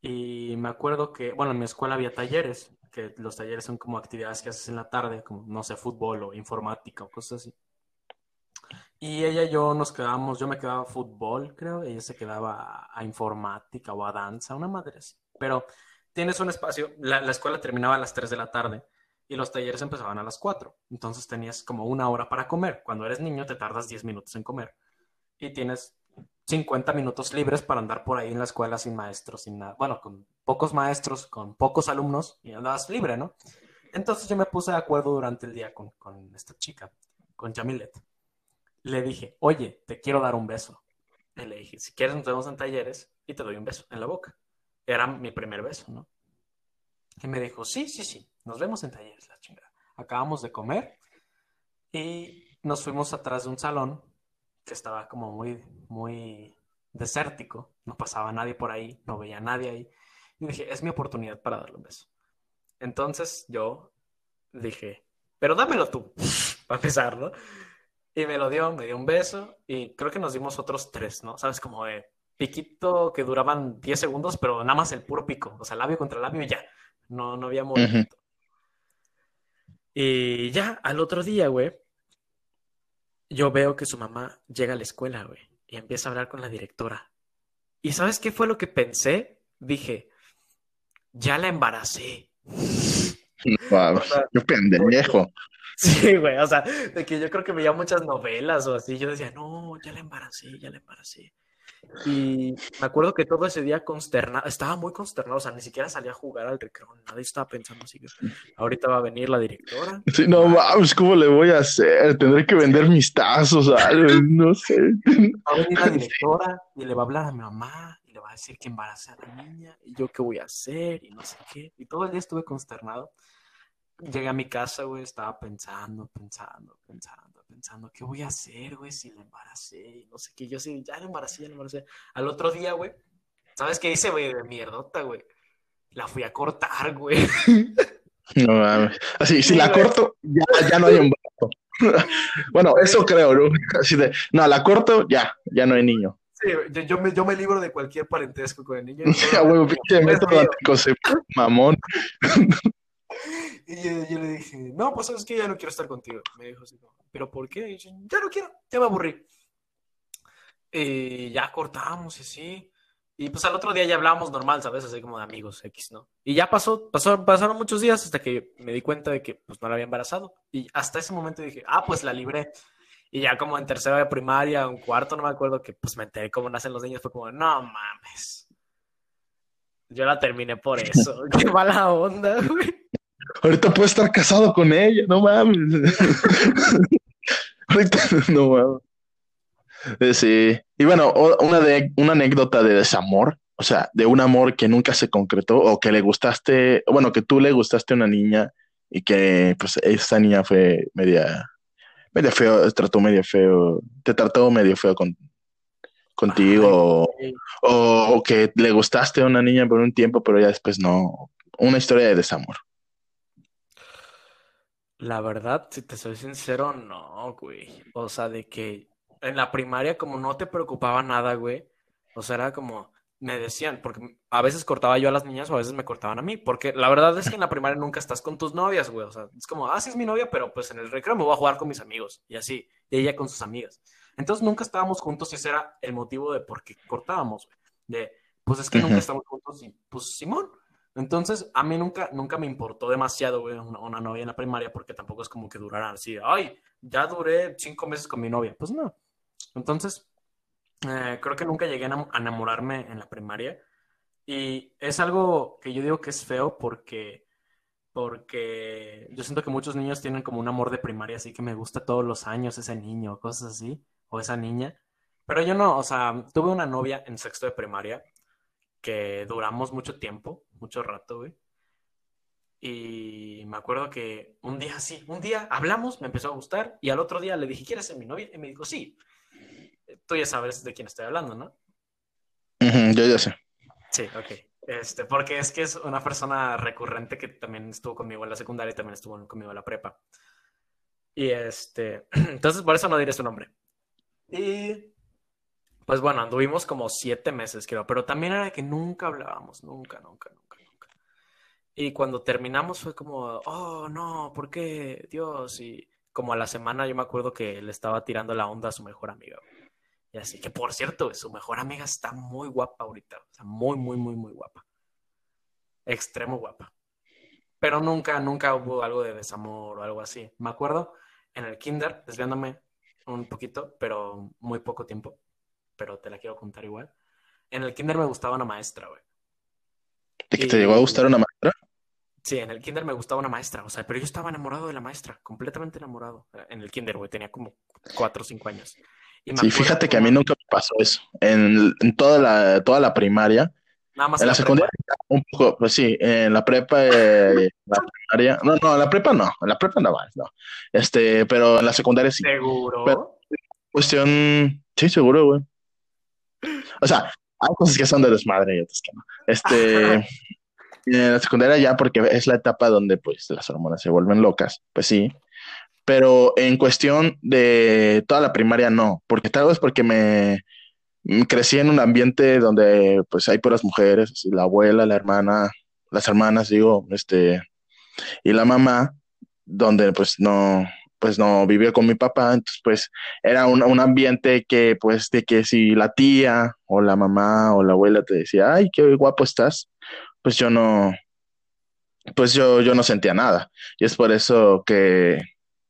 Y me acuerdo que, bueno, en mi escuela había talleres, que los talleres son como actividades que haces en la tarde, como, no sé, fútbol o informática o cosas así. Y ella y yo nos quedábamos, yo me quedaba fútbol, creo, ella se quedaba a, informática o a danza, una madre así. Pero tienes un espacio, la, la escuela terminaba a las 3 de la tarde y los talleres empezaban a las 4. Entonces tenías como una hora para comer. Cuando eres niño te tardas 10 minutos en comer. Y tienes 50 minutos libres para andar por ahí en la escuela sin maestros, sin nada. Bueno, con pocos maestros, con pocos alumnos y andabas libre, ¿no? Entonces yo me puse de acuerdo durante el día con, con esta chica, con Jamilet. Le dije, oye, te quiero dar un beso. Y le dije, si quieres nos vemos en talleres y te doy un beso en la boca. Era mi primer beso, ¿no? Y me dijo, sí, sí, sí, nos vemos en talleres, la chingada. Acabamos de comer y nos fuimos atrás de un salón que estaba como muy, muy desértico. No pasaba nadie por ahí, no veía nadie ahí. Y dije, es mi oportunidad para darle un beso. Entonces yo dije, pero dámelo tú, para empezar, ¿no? Y me lo dio, me dio un beso y creo que nos dimos otros tres, ¿no? Sabes, como de piquito que duraban 10 segundos, pero nada más el puro pico, o sea, labio contra labio y ya. No, no había movimiento. Y ya, al otro día, güey, yo veo que su mamá llega a la escuela, güey, y empieza a hablar con la directora. ¿Y sabes qué fue lo que pensé? Dije, ya la embaracé. Wow, qué pendejo. Sí, güey, o sea, de que yo creo que veía muchas novelas o así. Yo decía, no, ya la embaracé, ya la embaracé. Y me acuerdo que todo ese día consternado, estaba muy consternado, o sea, ni siquiera salía a jugar al recreo, nadie estaba pensando así que ahorita va a venir la directora. Sí, no mames, ¿cómo le voy a hacer? Tendré que vender mis tazos, algo, no sé. Va a venir la directora y le va a hablar a mi mamá y le va a decir que embarace a la niña y yo qué voy a hacer y no sé qué. Y todo el día estuve consternado. Llegué a mi casa, güey, estaba pensando, pensando, pensando, pensando, ¿qué voy a hacer, güey, si la embaracé? No sé qué, yo sí, ya la embaracé, ya la embaracé. Al otro día, güey, ¿sabes qué hice, güey, de mierdota, güey? La fui a cortar, güey. No mames. Así, si la corto, ya, ya no hay embarazo. bueno, eso creo, ¿no? Así de, no, la corto, ya, ya no hay niño. Sí, yo, yo me, yo me libro de cualquier parentesco con el niño. Ya, güey, pinche método anticonceptivo, mamón. Y yo, yo le dije, no, pues sabes que ya no quiero estar contigo. Me dijo así, como, ¿pero por qué? Yo, ya no quiero, ya me aburrí. Y ya cortamos y así. Y pues al otro día ya hablábamos normal, ¿sabes? Así como de amigos X, ¿no? Y ya pasó, pasó, pasaron muchos días hasta que me di cuenta de que pues no la había embarazado. Y hasta ese momento dije, ah, pues la libré. Y ya como en tercera de primaria, un cuarto, no me acuerdo, que pues me enteré cómo nacen los niños, fue como, no mames. Yo la terminé por eso. Qué mala onda, güey. Ahorita puedo estar casado con ella, no mames. Ahorita, no mames. Eh, Sí. Y bueno, una, de, una anécdota de desamor, o sea, de un amor que nunca se concretó o que le gustaste, bueno, que tú le gustaste a una niña y que pues esa niña fue media, media feo, trató medio feo, te trató medio feo con, contigo Ay, o, o que le gustaste a una niña por un tiempo, pero ya después no. Una historia de desamor. La verdad, si te soy sincero, no, güey. O sea, de que en la primaria como no te preocupaba nada, güey. O sea, era como, me decían, porque a veces cortaba yo a las niñas o a veces me cortaban a mí. Porque la verdad es que en la primaria nunca estás con tus novias, güey. O sea, es como, ah, sí es mi novia, pero pues en el recreo me voy a jugar con mis amigos. Y así, y ella con sus amigas. Entonces nunca estábamos juntos y ese era el motivo de por qué cortábamos, güey. De, pues es que nunca estamos juntos y pues Simón. Entonces, a mí nunca, nunca me importó demasiado, una, una novia en la primaria, porque tampoco es como que duraran así, ay, ya duré cinco meses con mi novia. Pues no. Entonces, eh, creo que nunca llegué a enamorarme en la primaria. Y es algo que yo digo que es feo porque, porque yo siento que muchos niños tienen como un amor de primaria, así que me gusta todos los años ese niño, cosas así, o esa niña. Pero yo no, o sea, tuve una novia en sexto de primaria que duramos mucho tiempo, mucho rato, güey. Y me acuerdo que un día sí, un día hablamos, me empezó a gustar y al otro día le dije, ¿quieres ser mi novia? Y me dijo, sí. Tú ya sabes de quién estoy hablando, ¿no? Ujú, yo ya sé. Sí, ok. Este, porque es que es una persona recurrente que también estuvo conmigo en la secundaria y también estuvo conmigo en la prepa. Y este, entonces por eso no diré su nombre. Y pues bueno, anduvimos como siete meses, creo, pero también era que nunca hablábamos, nunca, nunca, nunca, nunca. Y cuando terminamos fue como, oh, no, ¿por qué? Dios. Y como a la semana yo me acuerdo que le estaba tirando la onda a su mejor amiga. Y así que, por cierto, su mejor amiga está muy guapa ahorita. O sea, muy, muy, muy, muy guapa. Extremo guapa. Pero nunca, nunca hubo algo de desamor o algo así. Me acuerdo en el kinder, desviándome un poquito, pero muy poco tiempo. Pero te la quiero contar igual. En el kinder me gustaba una maestra, güey. ¿De que te llegó a gustar una maestra? Sí, en el kinder me gustaba una maestra, o sea, pero yo estaba enamorado de la maestra, completamente enamorado. En el kinder, güey, tenía como cuatro o cinco años. Y Sí, fíjate que a mí nunca me pasó eso. En, en toda la, toda la primaria, Nada más en la secundaria, un poco, pues sí, en la prepa, eh, la primaria, no, no, en la prepa no, en la prepa no más, no. Este, pero en la secundaria sí. ¿Seguro? Pero- Cuestión, sí, seguro, güey. O sea, hay cosas que son de desmadre y otras que no. Este, en la secundaria ya porque es la etapa donde pues las hormonas se vuelven locas, pues sí. Pero en cuestión de toda la primaria no, porque tal vez porque me mm, crecí en un ambiente donde pues hay puras mujeres, así, la abuela, la hermana, las hermanas, digo, este, y la mamá, donde pues no, pues no vivía con mi papá, entonces pues era un, un ambiente que pues de que si la tía o la mamá o la abuela te decía, ay, qué guapo estás, pues yo no, pues yo, yo no sentía nada. Y es por eso que,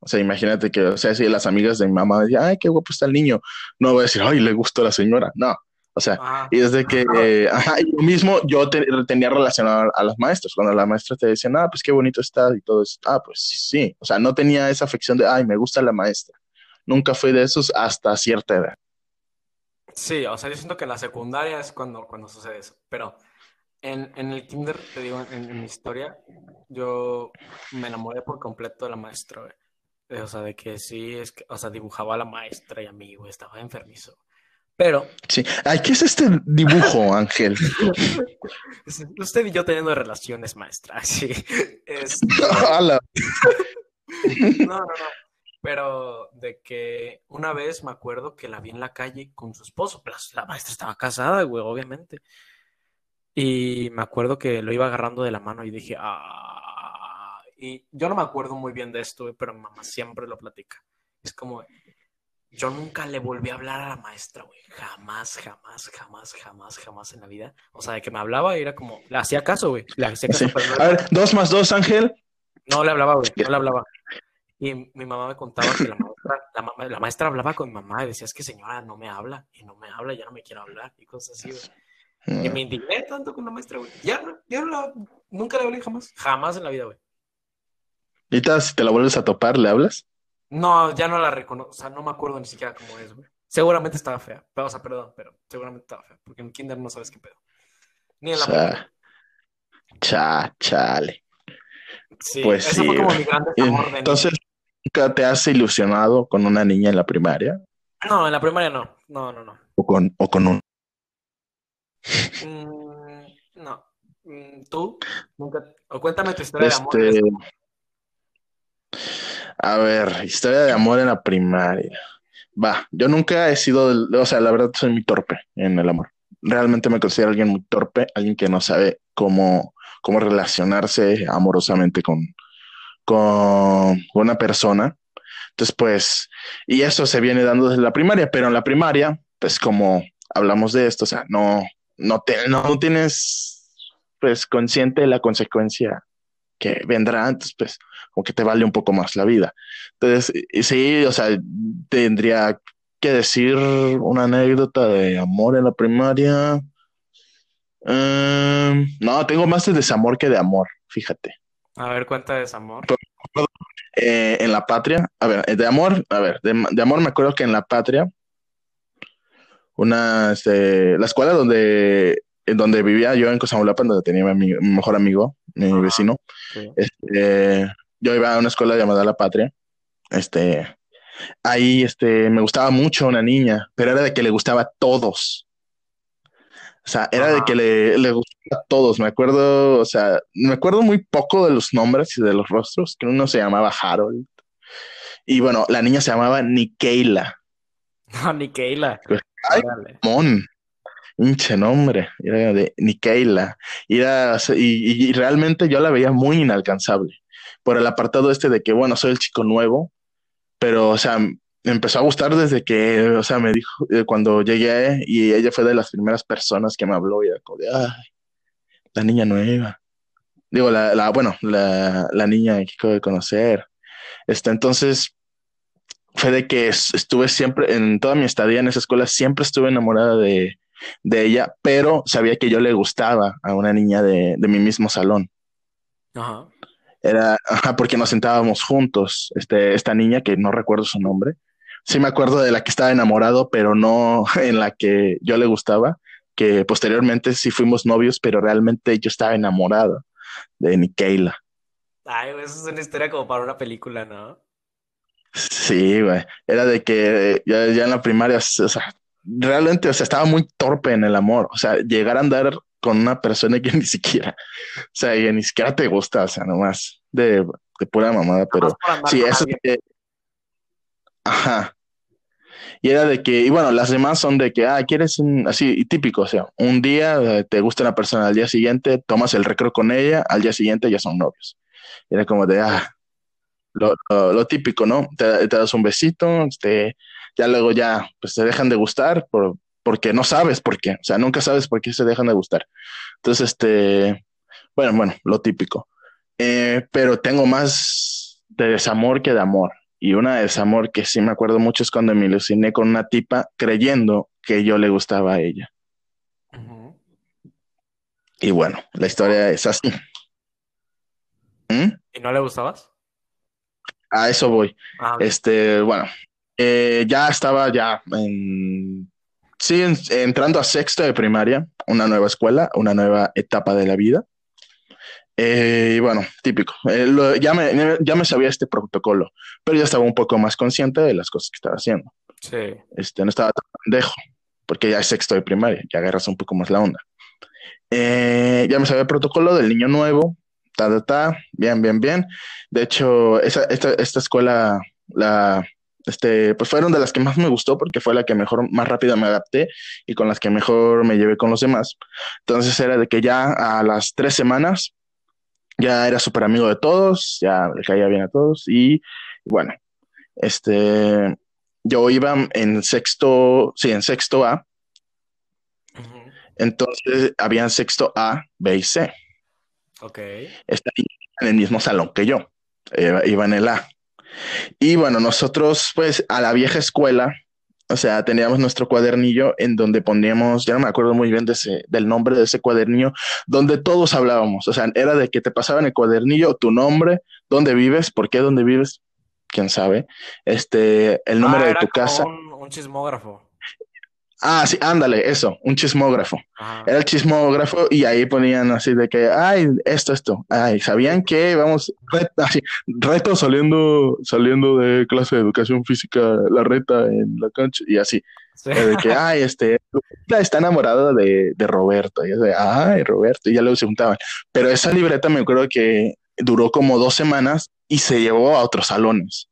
o sea, imagínate que, o sea, si las amigas de mi mamá decían, ay, qué guapo está el niño, no voy a decir, ay, le gustó la señora, no. O sea, y desde que, ajá, y lo mismo yo tenía relacionado a, las maestras. Cuando la maestra te decía, ah, pues qué bonito está y todo eso. Ah, pues sí. O sea, no tenía esa afección de, ay, me gusta la maestra. Nunca fui de esos hasta cierta edad. Sí, o sea, yo siento que la secundaria es cuando, cuando sucede eso. Pero en, en el kinder, te digo, en, mi historia, yo me enamoré por completo de la maestra, güey. O sea, de que sí, es que, o sea, dibujaba a la maestra y a mí, güey, estaba enfermizo. Pero. Sí. Ay, ¿qué es este dibujo, Ángel? Usted y yo teniendo relaciones, maestra. Sí. Es... no, no, no. Pero de que una vez me acuerdo que la vi en la calle con su esposo. Pero la maestra estaba casada, güey, obviamente. Y me acuerdo que lo iba agarrando de la mano y dije, ah. Y yo no me acuerdo muy bien de esto, pero mi mamá siempre lo platica. Es como, yo nunca le volví a hablar a la maestra, güey. Jamás, jamás, jamás, jamás, jamás en la vida. O sea, de que me hablaba era como, le hacía caso, güey. Le hacía caso. A ver, dos más dos, Ángel. No le hablaba, güey. No le hablaba. Y mi mamá me contaba que la maestra, la, maestra hablaba con mi mamá y decía, es que señora no me habla. Y no me habla, ya no me quiere hablar. Y cosas así, güey. Y me indigné tanto con la maestra, güey. Ya, no, ya no nunca le hablé jamás. Jamás en la vida, güey. ¿Y si te la vuelves a topar, le hablas? No, ya no la reconozco, o sea, no me acuerdo ni siquiera cómo es, güey. Seguramente estaba fea, o sea, perdón, pero seguramente estaba fea, porque en Kinder no sabes qué pedo. Ni en la Cha, chale. Sí, pues sí. Fue como mi Entonces, ¿nunca te has ilusionado con una niña en la primaria? No, en la primaria no. No, no, no. O con, o con un. Mm, no. Mm, ¿Tú? Nunca. O cuéntame tu historia de amor. A ver, historia de amor en la primaria. Va, yo nunca he sido, o sea, la verdad soy muy torpe en el amor. Realmente me considero alguien muy torpe, alguien que no sabe cómo, cómo relacionarse amorosamente con, con una persona. Entonces, pues, y eso se viene dando desde la primaria, pero en la primaria, pues como hablamos de esto, o sea, no, no, te, no tienes, pues, consciente de la consecuencia que vendrá, entonces, pues, como que te vale un poco más la vida. Entonces, sí, o sea, tendría que decir una anécdota de amor en la primaria. Em, no, tengo más de desamor que de amor, fíjate. A ver, cuenta de desamor. Eh, en la patria, a ver, de amor, a ver, de, amor me acuerdo que en la patria, una, este, la escuela donde, donde vivía yo en Cosamulapan, donde tenía mi, mejor amigo, mi vecino, este, yo iba a una escuela llamada La Patria. Este, ahí este, me gustaba mucho una niña, pero era de que le gustaba a todos. O sea, era de que le, le gustaba a todos. Me acuerdo, o sea, me acuerdo muy poco de los nombres y de los rostros, que uno se llamaba Harold. Y bueno, la niña se llamaba Nikeila. No, Nikeila. Ay, mon. Hinche nombre, era de Nikeila. Y, y realmente yo la veía muy inalcanzable por el apartado este de que, bueno, soy el chico nuevo, pero, o sea, empezó a gustar desde que, o sea, me dijo, eh, cuando llegué y ella fue de las primeras personas que me habló y era la niña nueva. Digo, la, la bueno, la, la niña que acabo de conocer. Este, entonces, fue de que estuve siempre, en toda mi estadía en esa escuela, siempre estuve enamorada de, de ella, pero sabía que yo le gustaba a una niña de, de mi mismo salón. Ajá. Era porque nos sentábamos juntos, este, esta niña que no recuerdo su nombre. Sí me acuerdo de la que estaba enamorado, pero no en la que yo le gustaba, que posteriormente sí fuimos novios, pero realmente yo estaba enamorado de Nikeila. Ay, eso es una historia como para una película, ¿no? Sí, güey. Era de que ya, ya en la primaria, o sea, realmente, o sea, estaba muy torpe en el amor. O sea, llegar a andar con una persona que ni siquiera, o sea, que ni siquiera te gusta, o sea, nomás de, de pura mamada, pero sí, eso Ajá. Y era de que, y bueno, las demás son de que, ah, quieres un, así, típico, o sea, un día te gusta una persona, al día siguiente tomas el recreo con ella, al día siguiente ya son novios. era como de, ah, lo, lo, típico, ¿no? Te, te, das un besito, este, ya luego ya, pues te dejan de gustar por, porque no sabes por qué, o sea, nunca sabes por qué se dejan de gustar. Entonces, este, bueno, bueno, lo típico. Eh, pero tengo más de desamor que de amor. Y una de desamor que sí me acuerdo mucho es cuando me ilusioné con una tipa creyendo que yo le gustaba a ella. Y bueno, la historia es así. ¿Mm? ¿Y no le gustabas? A eso voy. Ah. Este, bueno, eh, ya estaba ya en, sí, en- entrando a sexto de primaria, una nueva escuela, una nueva etapa de la vida. Eh, y bueno, típico. Eh, lo- ya me, ya me sabía este protocolo, pero ya estaba un poco más consciente de las cosas que estaba haciendo. Sí. Este, no estaba tan pendejo, porque ya es sexto de primaria, ya agarras un poco más la onda. Eh, ya me sabía el protocolo del niño nuevo, ta, ta, ta, bien, bien, bien. De hecho, esa, esta, esta escuela, la, este, pues fueron de las que más me gustó porque fue la que mejor, más rápido me adapté y con las que mejor me llevé con los demás. Entonces era de que ya a las tres semanas ya era súper amigo de todos, ya le caía bien a todos y bueno, este, yo iba en sexto, sí, en sexto A, entonces habían sexto A, B y C. Ok. Esta niña en el mismo salón que yo, iba en el A. Y bueno, nosotros pues a la vieja escuela, o sea, teníamos nuestro cuadernillo en donde poníamos, ya no me acuerdo muy bien de ese, del nombre de ese cuadernillo, donde todos hablábamos, o sea, era de que te pasaban el cuadernillo, tu nombre, dónde vives, por qué dónde vives, quién sabe, este, el número Ah, de tu casa. Un, un chismógrafo. Ah, sí, ándale, eso, un chismógrafo. Ajá. Era el chismógrafo y ahí ponían así de que, ay, esto, esto, ay, ¿sabían que vamos, ret- así, reto saliendo, saliendo de clase de educación física, la reta en la cancha y así, Sí. eh, de que, ay, este, está enamorada de, de Roberto, y es de, ay, Roberto, y ya luego se juntaban. Pero esa libreta me acuerdo que duró como dos semanas y se llevó a otros salones,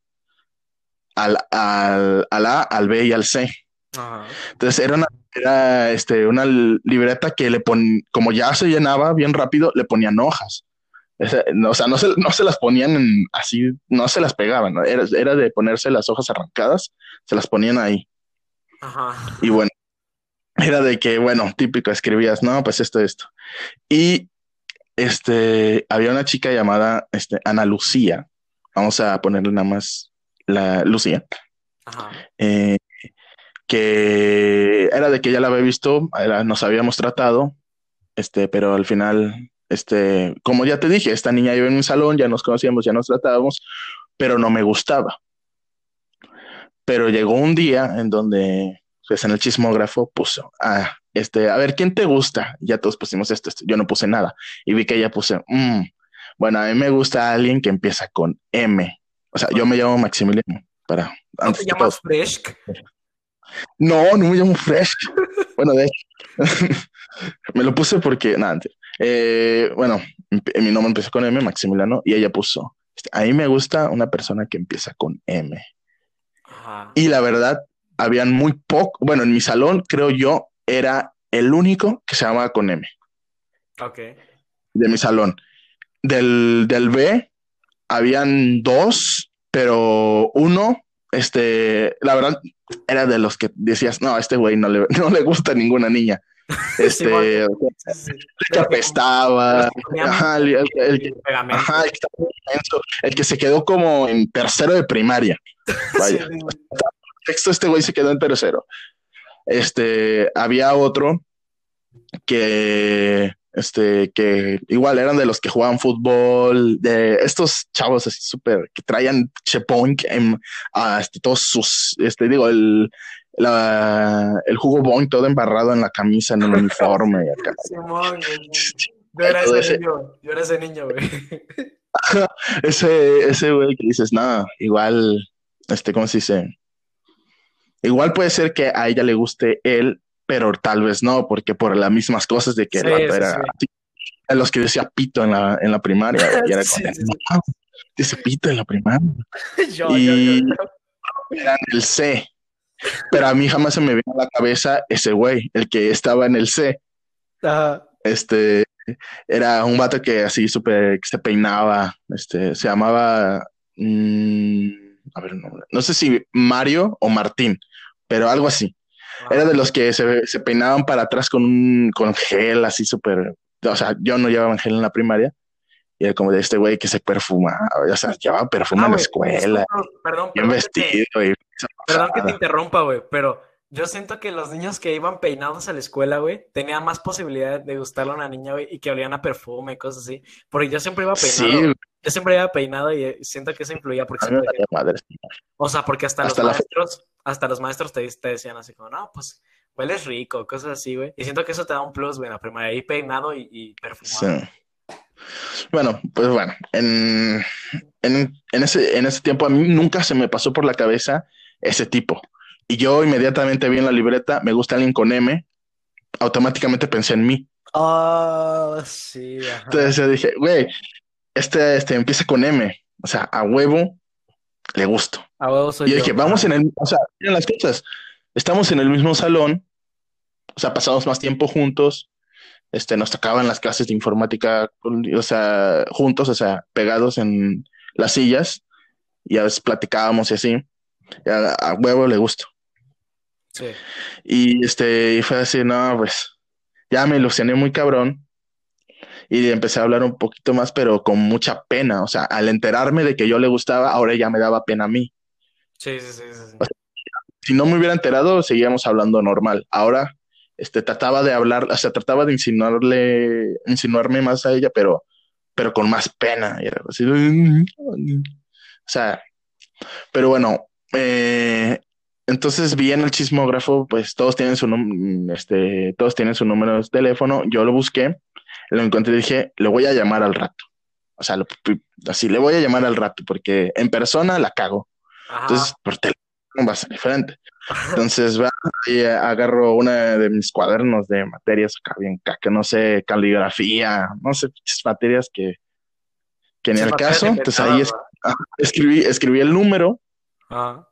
al, al, al A, al B y al C. Ajá. Entonces era una, era este, una libreta que le pon, como ya se llenaba bien rápido, le ponían hojas. O sea, no se, no se las ponían en- así, no se las pegaban, ¿no? Era, era de ponerse las hojas arrancadas, se las ponían ahí. Ajá. Y bueno, era de que, bueno, típico, escribías, no, pues esto, esto. Y este, había una chica llamada este, Ana Lucía, vamos a ponerle nada más la Lucía Ajá. eh, que era de que ya la había visto, era- nos habíamos tratado, este, pero al final, este, como ya te dije, esta niña iba en mi salón, ya nos conocíamos, ya nos tratábamos, pero no me gustaba. Pero llegó un día en donde, pues en el chismógrafo puso, ah, este, a ver, ¿quién te gusta? Ya todos pusimos esto, esto. Yo no puse nada. Y vi que ella puse, "Mm, bueno, a mí me gusta alguien que empieza con M. O sea, yo me llamo Maximiliano, para, ¿No antes te llamas. Fresh? No, no me llamo Fresh. Bueno, de hecho, me lo puse porque, nada. Eh, bueno, mi mi nombre empezó con M, Maximiliano, y ella puso, este, a mí me gusta una persona que empieza con M. Ajá. Y la verdad, habían muy poco, bueno, en mi salón, creo yo, era el único que se llamaba con M, Ok. de mi salón. Del, del B, habían dos, pero uno, este, la verdad, era de los que decías, no, a este güey no le, no le gusta ninguna niña. Este, Sí, que apestaba, ajá, el, el- el- ajá, el que se quedó como en tercero de primaria. Vaya, Sí. este güey se quedó en tercero. Este, había otro que, este, que igual eran de los que jugaban fútbol, de estos chavos así súper, que traían chepoink en, a, este, todos sus, este, digo, el, la, el jugo boing todo embarrado en la camisa, en el uniforme. y acá. Simón. Yo era ese ese- niño, yo era ese niño, güey. Ese, ese güey que dices, nada, igual, este, ¿cómo se dice? Igual puede ser que a ella le guste él, pero tal vez no, porque por las mismas cosas de que Sí, era sí. a los que decía pito en la, en la primaria, y era como, sí, sí. "No, dice pito en la primaria, Yo, Y- yo, yo. era en el C, pero a mí jamás se me vino a la cabeza ese güey, el que estaba en el C, Ajá. este, era un vato que así súper, que se peinaba, este, se llamaba, mm, a ver, no, no sé si Mario o Martín, pero algo así. Era de los que se, se peinaban para atrás con un, con gel así súper, o sea, yo no llevaba gel en la primaria, y era como de este güey que se perfuma, o sea, llevaba perfume Ah, en la escuela, disculpa, Perdón, bien perdón que vestido, y esa Perdón que te interrumpa, güey, pero Yo siento que los niños que iban peinados a la escuela, güey, tenían más posibilidad de gustarle a una niña, güey, y que olían a perfume, cosas así. Porque yo siempre iba peinado. Sí. Yo siempre iba peinado y eh, siento que eso influía porque siempre- madre. O sea, porque hasta, Hasta los la maestros, hasta los maestros te, te decían así como, no, pues hueles rico, cosas así, güey. Y siento que eso te da un plus, güey, en la primaria, ahí peinado y, y perfumado. Sí. Bueno, pues bueno, en, en, en ese, en ese tiempo a mí nunca se me pasó por la cabeza ese tipo. Y yo inmediatamente vi en la libreta, me gusta alguien con M, automáticamente pensé en mí. Ah, sí, ajá. Entonces yo dije, güey, este, este empieza con M, o sea, a huevo le gusto. A huevo soy Y yo yo. dije, vamos en el, o sea, miren las cosas, estamos en el mismo salón, o sea, pasamos más tiempo juntos, este, nos tocaban las clases de informática, o sea, juntos, o sea, pegados en las sillas, y a veces platicábamos y así, y a, a huevo le gusto. Sí. Y este, y fue así, no, pues, ya me ilusioné muy cabrón, y empecé a hablar un poquito más, pero con mucha pena, o sea, al enterarme de que yo le gustaba, ahora ya me daba pena a mí. Sí, sí, sí, sí, si no me hubiera enterado, seguíamos hablando normal. Ahora, este, trataba de hablar, o sea, trataba de insinuarle, insinuarme más a ella, pero, pero con más pena. Y era así, o sea, pero bueno, eh, entonces vi en el chismógrafo, pues todos tienen su num- este, todos tienen su número de teléfono. Yo lo busqué, lo encontré y dije, le voy a llamar al rato. O sea, lo- así, le voy a llamar al rato, porque en persona la cago. Ajá. Entonces, por teléfono va a ser diferente. Entonces, va y agarro una de mis cuadernos de materias acá bien caca, no sé, caligrafía, no sé, materias que, que al materias caso. Entonces ahí es- escribí, escribí el número. Ajá.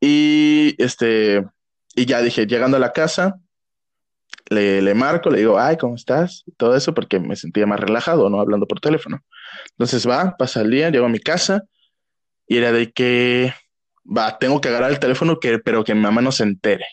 Y este, y ya dije, llegando a la casa, le, le marco, le digo, ay, ¿cómo estás? Todo eso, porque me sentía más relajado, ¿no? Hablando por teléfono. Entonces va, pasa el día, llego a mi casa y era de que, va, tengo que agarrar el teléfono, que, pero que mi mamá no se entere.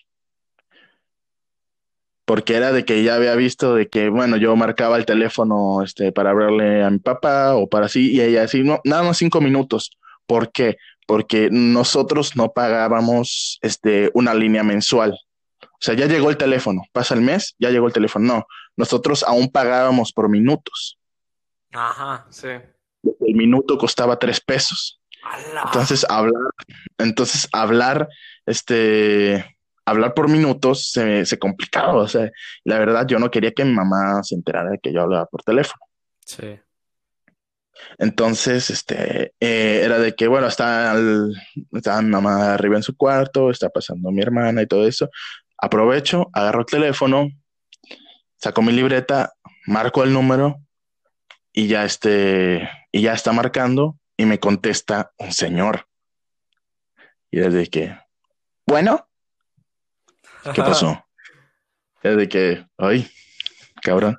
Porque era de que ya había visto de que, bueno, yo marcaba el teléfono este, para hablarle a mi papá o para así, y ella así, no, nada más cinco minutos. ¿Por qué? Porque nosotros no pagábamos este, una línea mensual. O sea, ya llegó el teléfono, pasa el mes, ya llegó el teléfono. No, nosotros aún pagábamos por minutos. Ajá, sí. El minuto costaba tres pesos. Entonces, hablar, entonces hablar, este, hablar por minutos se, se complicaba. O sea, la verdad, yo no quería que mi mamá se enterara de que yo hablaba por teléfono. Sí. Entonces, este, eh, era de que, bueno, está, el- está mi mamá arriba en su cuarto, está pasando mi hermana y todo eso. Aprovecho, agarro el teléfono, saco mi libreta, marco el número y ya este, y ya está marcando y me contesta un señor. Y es de que, bueno, ¿qué pasó? Es de que, ay, cabrón.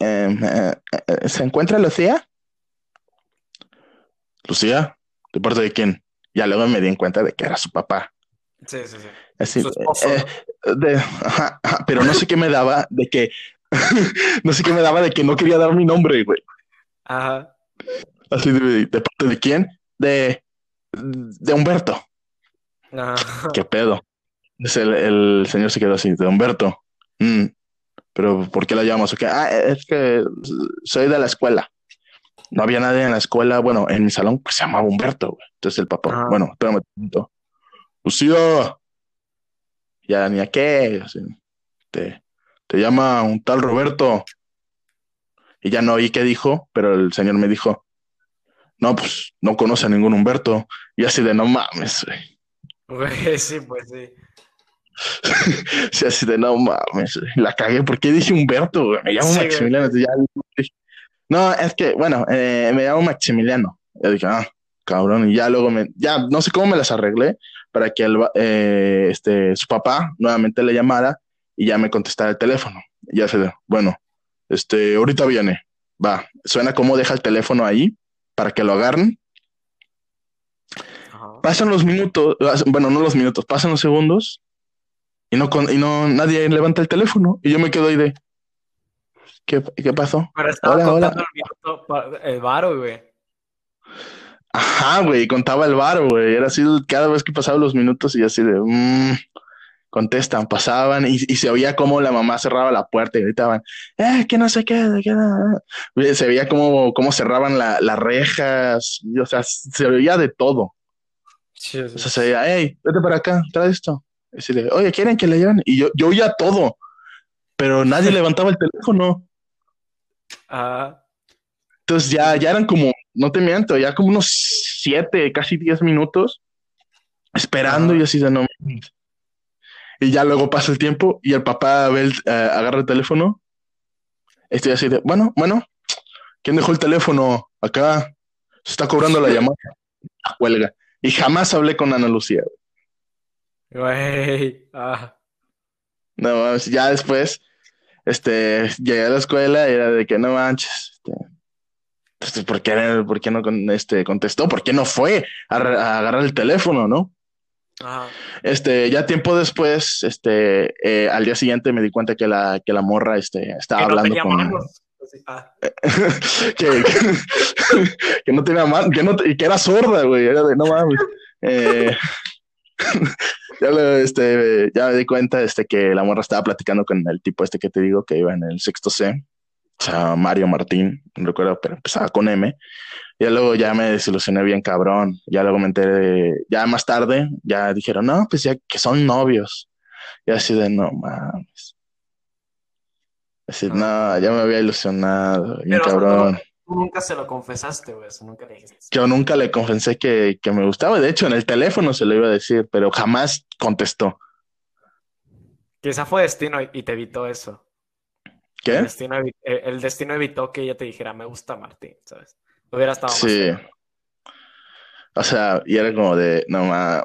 Em, eh, eh, ¿se encuentra Lucía? Lucía, ¿de parte de quién? Ya luego me di en cuenta de que era su papá. Sí, sí, sí. Así, Su esposo, eh, de- ajá, ajá, pero no sé qué me daba de que, no sé qué me daba de que no quería dar mi nombre, güey. Ajá. Así de, ¿de parte de quién? De, de Humberto. Ajá. ¿Qué pedo? Es el, el señor se quedó así, de Humberto. "Mm, pero ¿por qué la qué? Ah, es que soy de la escuela. No había nadie en la escuela, bueno, en mi salón pues, se llamaba Humberto, güey. Entonces el papá, Ajá. bueno, espérame un. Lucía, ya ni a qué, así, te, te llama un tal Roberto. Y ya no oí qué dijo, pero el señor me dijo, no, pues no conoce a ningún Humberto. Y así de no mames, güey. Güey, sí, pues sí. Sí, así de no mames, güey. la cagué. ¿Por qué dije Humberto? güey? Me llamo Sí. Maximiliano. Ya dije, no, es que, bueno, eh, me llamo Maximiliano. Yo dije, ah, cabrón. Y ya luego me, ya no sé cómo me las arreglé para que el, eh, este, su papá nuevamente le llamara y ya me contestara el teléfono. Y ya se bueno, este, ahorita viene. Va, suena como deja el teléfono ahí para que lo agarren. Ajá. Pasan los minutos, bueno, no los minutos, pasan los segundos y no, con, y no nadie levanta el teléfono y yo me quedo ahí de ¿qué, qué pasó? Pero estaba Hola, hola. contando el minuto, el varo, güey. Ajá, güey, contaba el bar, güey, era así cada vez que pasaban los minutos y así de mm, contestan, pasaban y, se oía como la mamá cerraba la puerta y gritaban, eh, que no sé qué, qué se veía como, cómo cerraban las rejas, o sea, se veía de todo. O sea, se veía, hey, vete para acá, trae esto. Y Oye, ¿quieren que le lleven? Y yo, yo oía todo, pero nadie levantaba el teléfono. Entonces ya, ya eran como, no te miento, ya como unos siete, casi diez minutos esperando y así de no. Y ya luego pasa el tiempo y el papá ve eh, agarra el teléfono. Estoy así de, bueno, bueno, ¿quién dejó el teléfono acá? Se está cobrando la llamada. Huelga. Y jamás hablé con Ana Lucía. Güey. Ah. No, ya después, este, llegué a la escuela y era de que no manches, este, pues, ¿por, qué, ¿por qué no este, contestó? ¿Por qué no fue a agarrar el teléfono, no? Este, ya tiempo después, este, eh, al día siguiente me di cuenta que la, que la morra, este, estaba hablando con. Ah. que, que, no tenía mano, que no, y que era sorda, güey, era de no mames. Eh, ya, este, ya me di cuenta, este, que la morra estaba platicando con el tipo este que te digo que iba en el sexto C, o sea, Mario Martín, no recuerdo, pero empezaba con M. Y luego ya me desilusioné bien cabrón. Ya luego me enteré, ya más tarde, ya dijeron, no, pues ya que son novios. Y así de, no mames. Así, no, ya me había ilusionado, bien cabrón. Nunca se lo confesaste, güey, nunca le dijiste. Yo nunca le confesé que, que me gustaba. De hecho, en el teléfono se lo iba a decir, pero jamás contestó. Quizá fue destino y te evitó eso. ¿Qué? El destino, el destino evitó que ella te dijera, me gusta Martín, ¿sabes? Hubiera estado Sí. o sea, y era como de, no mames.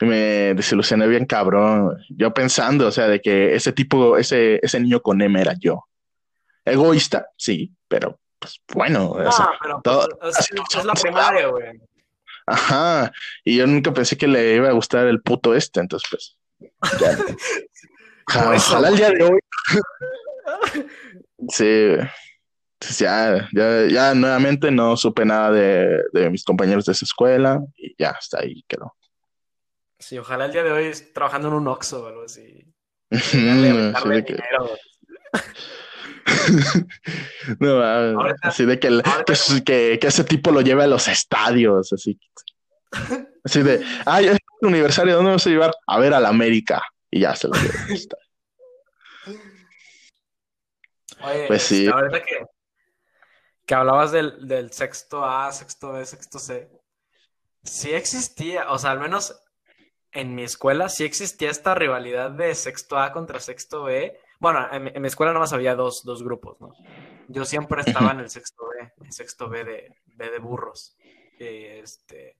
Me desilusioné bien cabrón. Yo pensando, o sea, de que ese tipo, ese, ese niño con M era yo. Egoísta, sí, pero pues bueno. o sea, pero pues, es la primaria, güey. Ajá, y yo nunca pensé que le iba a gustar el puto este, entonces pues. ojalá el día de hoy. sí, pues ya, ya, ya nuevamente no supe nada de, de, mis compañeros de esa escuela y ya, hasta ahí quedó. Sí, ojalá el día de hoy trabajando en un Oxxo o algo así. no, así de que, que, que, ese tipo lo lleve a los estadios, así. Así de, ay, es aniversario, ¿dónde vamos a llevar? A ver a la América. Y ya se lo lleva. Oye, pues sí. La verdad que que hablabas del, del sexto A, sexto B, sexto C, sí existía, o sea, al menos en mi escuela sí existía esta rivalidad de sexto A contra sexto B. Bueno, en, mi escuela nomás había dos, dos, grupos, ¿no? Yo siempre estaba en el sexto B, el sexto B de, B de burros. Este,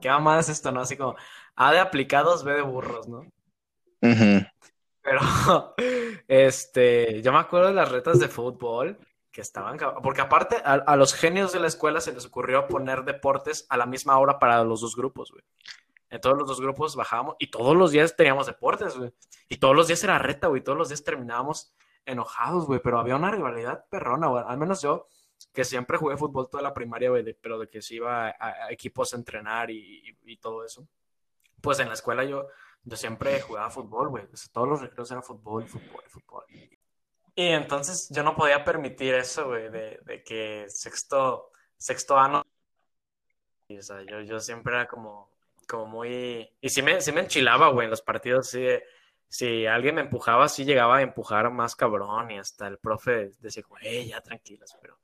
¿qué mamada es esto, no? Así como A de aplicados, B de burros, ¿no? Pero, este, yo me acuerdo de las retas de fútbol que estaban, porque aparte a, los genios de la escuela se les ocurrió poner deportes a la misma hora para los dos grupos, güey. En todos los dos grupos bajábamos y todos los días teníamos deportes, güey. Y todos los días era reta, güey. Todos los días terminábamos enojados, güey. Pero había una rivalidad perrona, güey. Al menos yo, que siempre jugué fútbol toda la primaria, güey, pero de que se iba a, equipos a entrenar y, todo eso. Pues en la escuela yo, yo siempre jugaba fútbol, güey. todos los recreos era fútbol, fútbol, fútbol. Y entonces yo no podía permitir eso, güey, de, de, que sexto, sexto ano. o sea, yo, yo siempre era como, como muy. Y sí me, me enchilaba, güey, en los partidos. Sí, si alguien me empujaba, sí llegaba a empujar más cabrón. Y hasta el profe decía, güey, ya tranquilos, pero.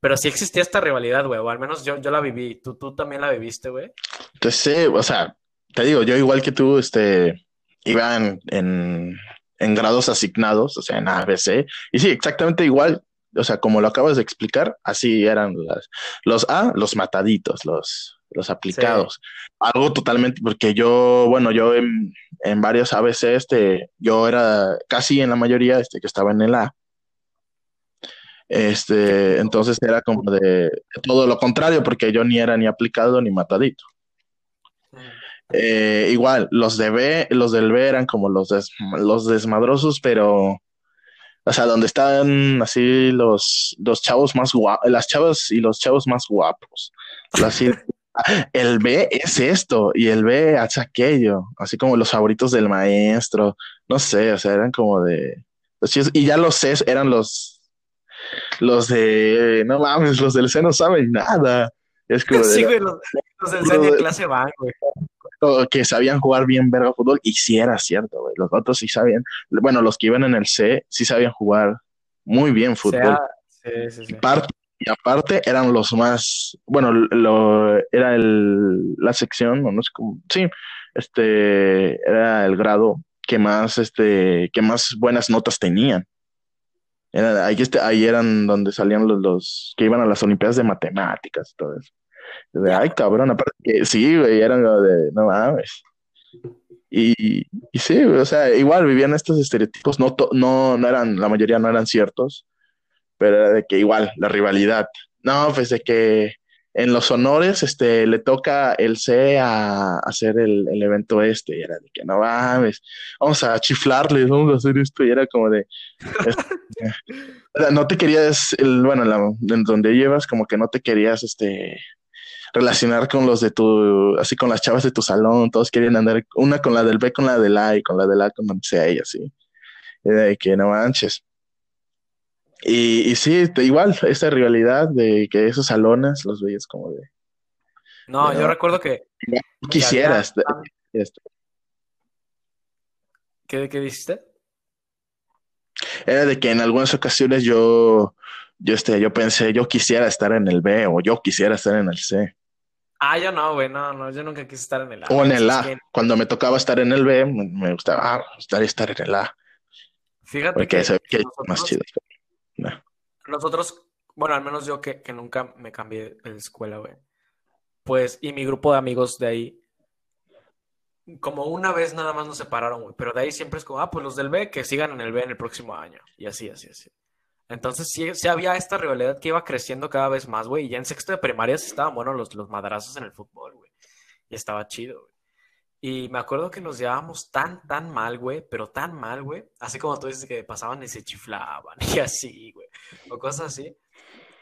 Pero sí existía esta rivalidad, güey, o al menos yo, yo la viví. ¿Tú, tú también la viviste, güey? Entonces, sí, o sea, te digo, yo igual que tú, este, iba en en grados asignados, o sea, en ABC. Y sí, exactamente igual, o sea, como lo acabas de explicar, así eran las, los A, los mataditos, los, los aplicados. Algo totalmente, porque yo, bueno, yo en, en, varios ABC, este, yo era casi en la mayoría, este, que estaba en el A. Este, entonces era como de todo lo contrario, porque yo ni era ni aplicado ni matadito. Eh, igual, los de B, los del B eran como los, los desmadrosos, pero, o sea, donde están así los, los chavos más guapos, las chavas y los chavos más guapos. Así, el B es esto y el B hace aquello, así como los favoritos del maestro, no sé, o sea, eran como de... Pues y ya los C eran los, los de, no mames, los del C no saben nada. Es como sí, güey, los, del C de clase van, güey. Que sabían jugar bien verga fútbol, y sí era cierto, güey. Los otros sí sabían, bueno, los que iban en el C sí sabían jugar muy bien fútbol. sí, sí, sí. Parte, y aparte eran los más, bueno, lo, era el, la sección, no sé cómo, sí, este, era el grado que más, este, que más buenas notas tenían. Era, ahí, este, ahí eran donde salían los, los que iban a las Olimpiadas de Matemáticas y todo eso. De, ay, cabrón, aparte que sí, güey, eran de, no mames. Y, y sí, o sea, igual vivían estos estereotipos, no, no, no eran, la mayoría no eran ciertos, pero era de que igual, la rivalidad. No, pues de que en los honores este, le toca el C a, hacer el, evento este, y era de que no mames, vamos a chiflarles, vamos a hacer esto, y era como de, no te querías, el, bueno, en donde llevas, como que no te querías, este, relacionar con los de tu, así con las chavas de tu salón, todos querían andar, una con la del B, con la del A, y con la del A con donde sea ella, así, de que no manches. Y, y sí, igual, esta rivalidad de que esos salones los veías como de. No, yo recuerdo que. Quisieras. ¿Qué, ¿Qué dijiste? Era de que en algunas ocasiones yo, yo, este, yo pensé, yo quisiera estar en el B o yo quisiera estar en el C. Ah, yo no, güey, no, no, yo nunca quise estar en el A. O en el A. Cuando me tocaba estar en el B, me gustaba ah, estar, estar en el A. Fíjate Porque que, que más chido. Nosotros, bueno, al menos yo que, nunca me cambié de escuela, güey. Pues, y mi grupo de amigos de ahí, como una vez nada más nos separaron, güey. Pero de ahí siempre es como, ah, pues los del B que sigan en el B en el próximo año. Y así, así, así. Entonces sí, había esta rivalidad que iba creciendo cada vez más, güey. Y ya en sexto de primaria sí estaban buenos los, los madrazos en el fútbol, güey. Y estaba chido, güey. Y me acuerdo que nos llevábamos tan, tan mal, güey, pero tan mal, güey. Así como tú dices que pasaban y se chiflaban y así, güey. O cosas así.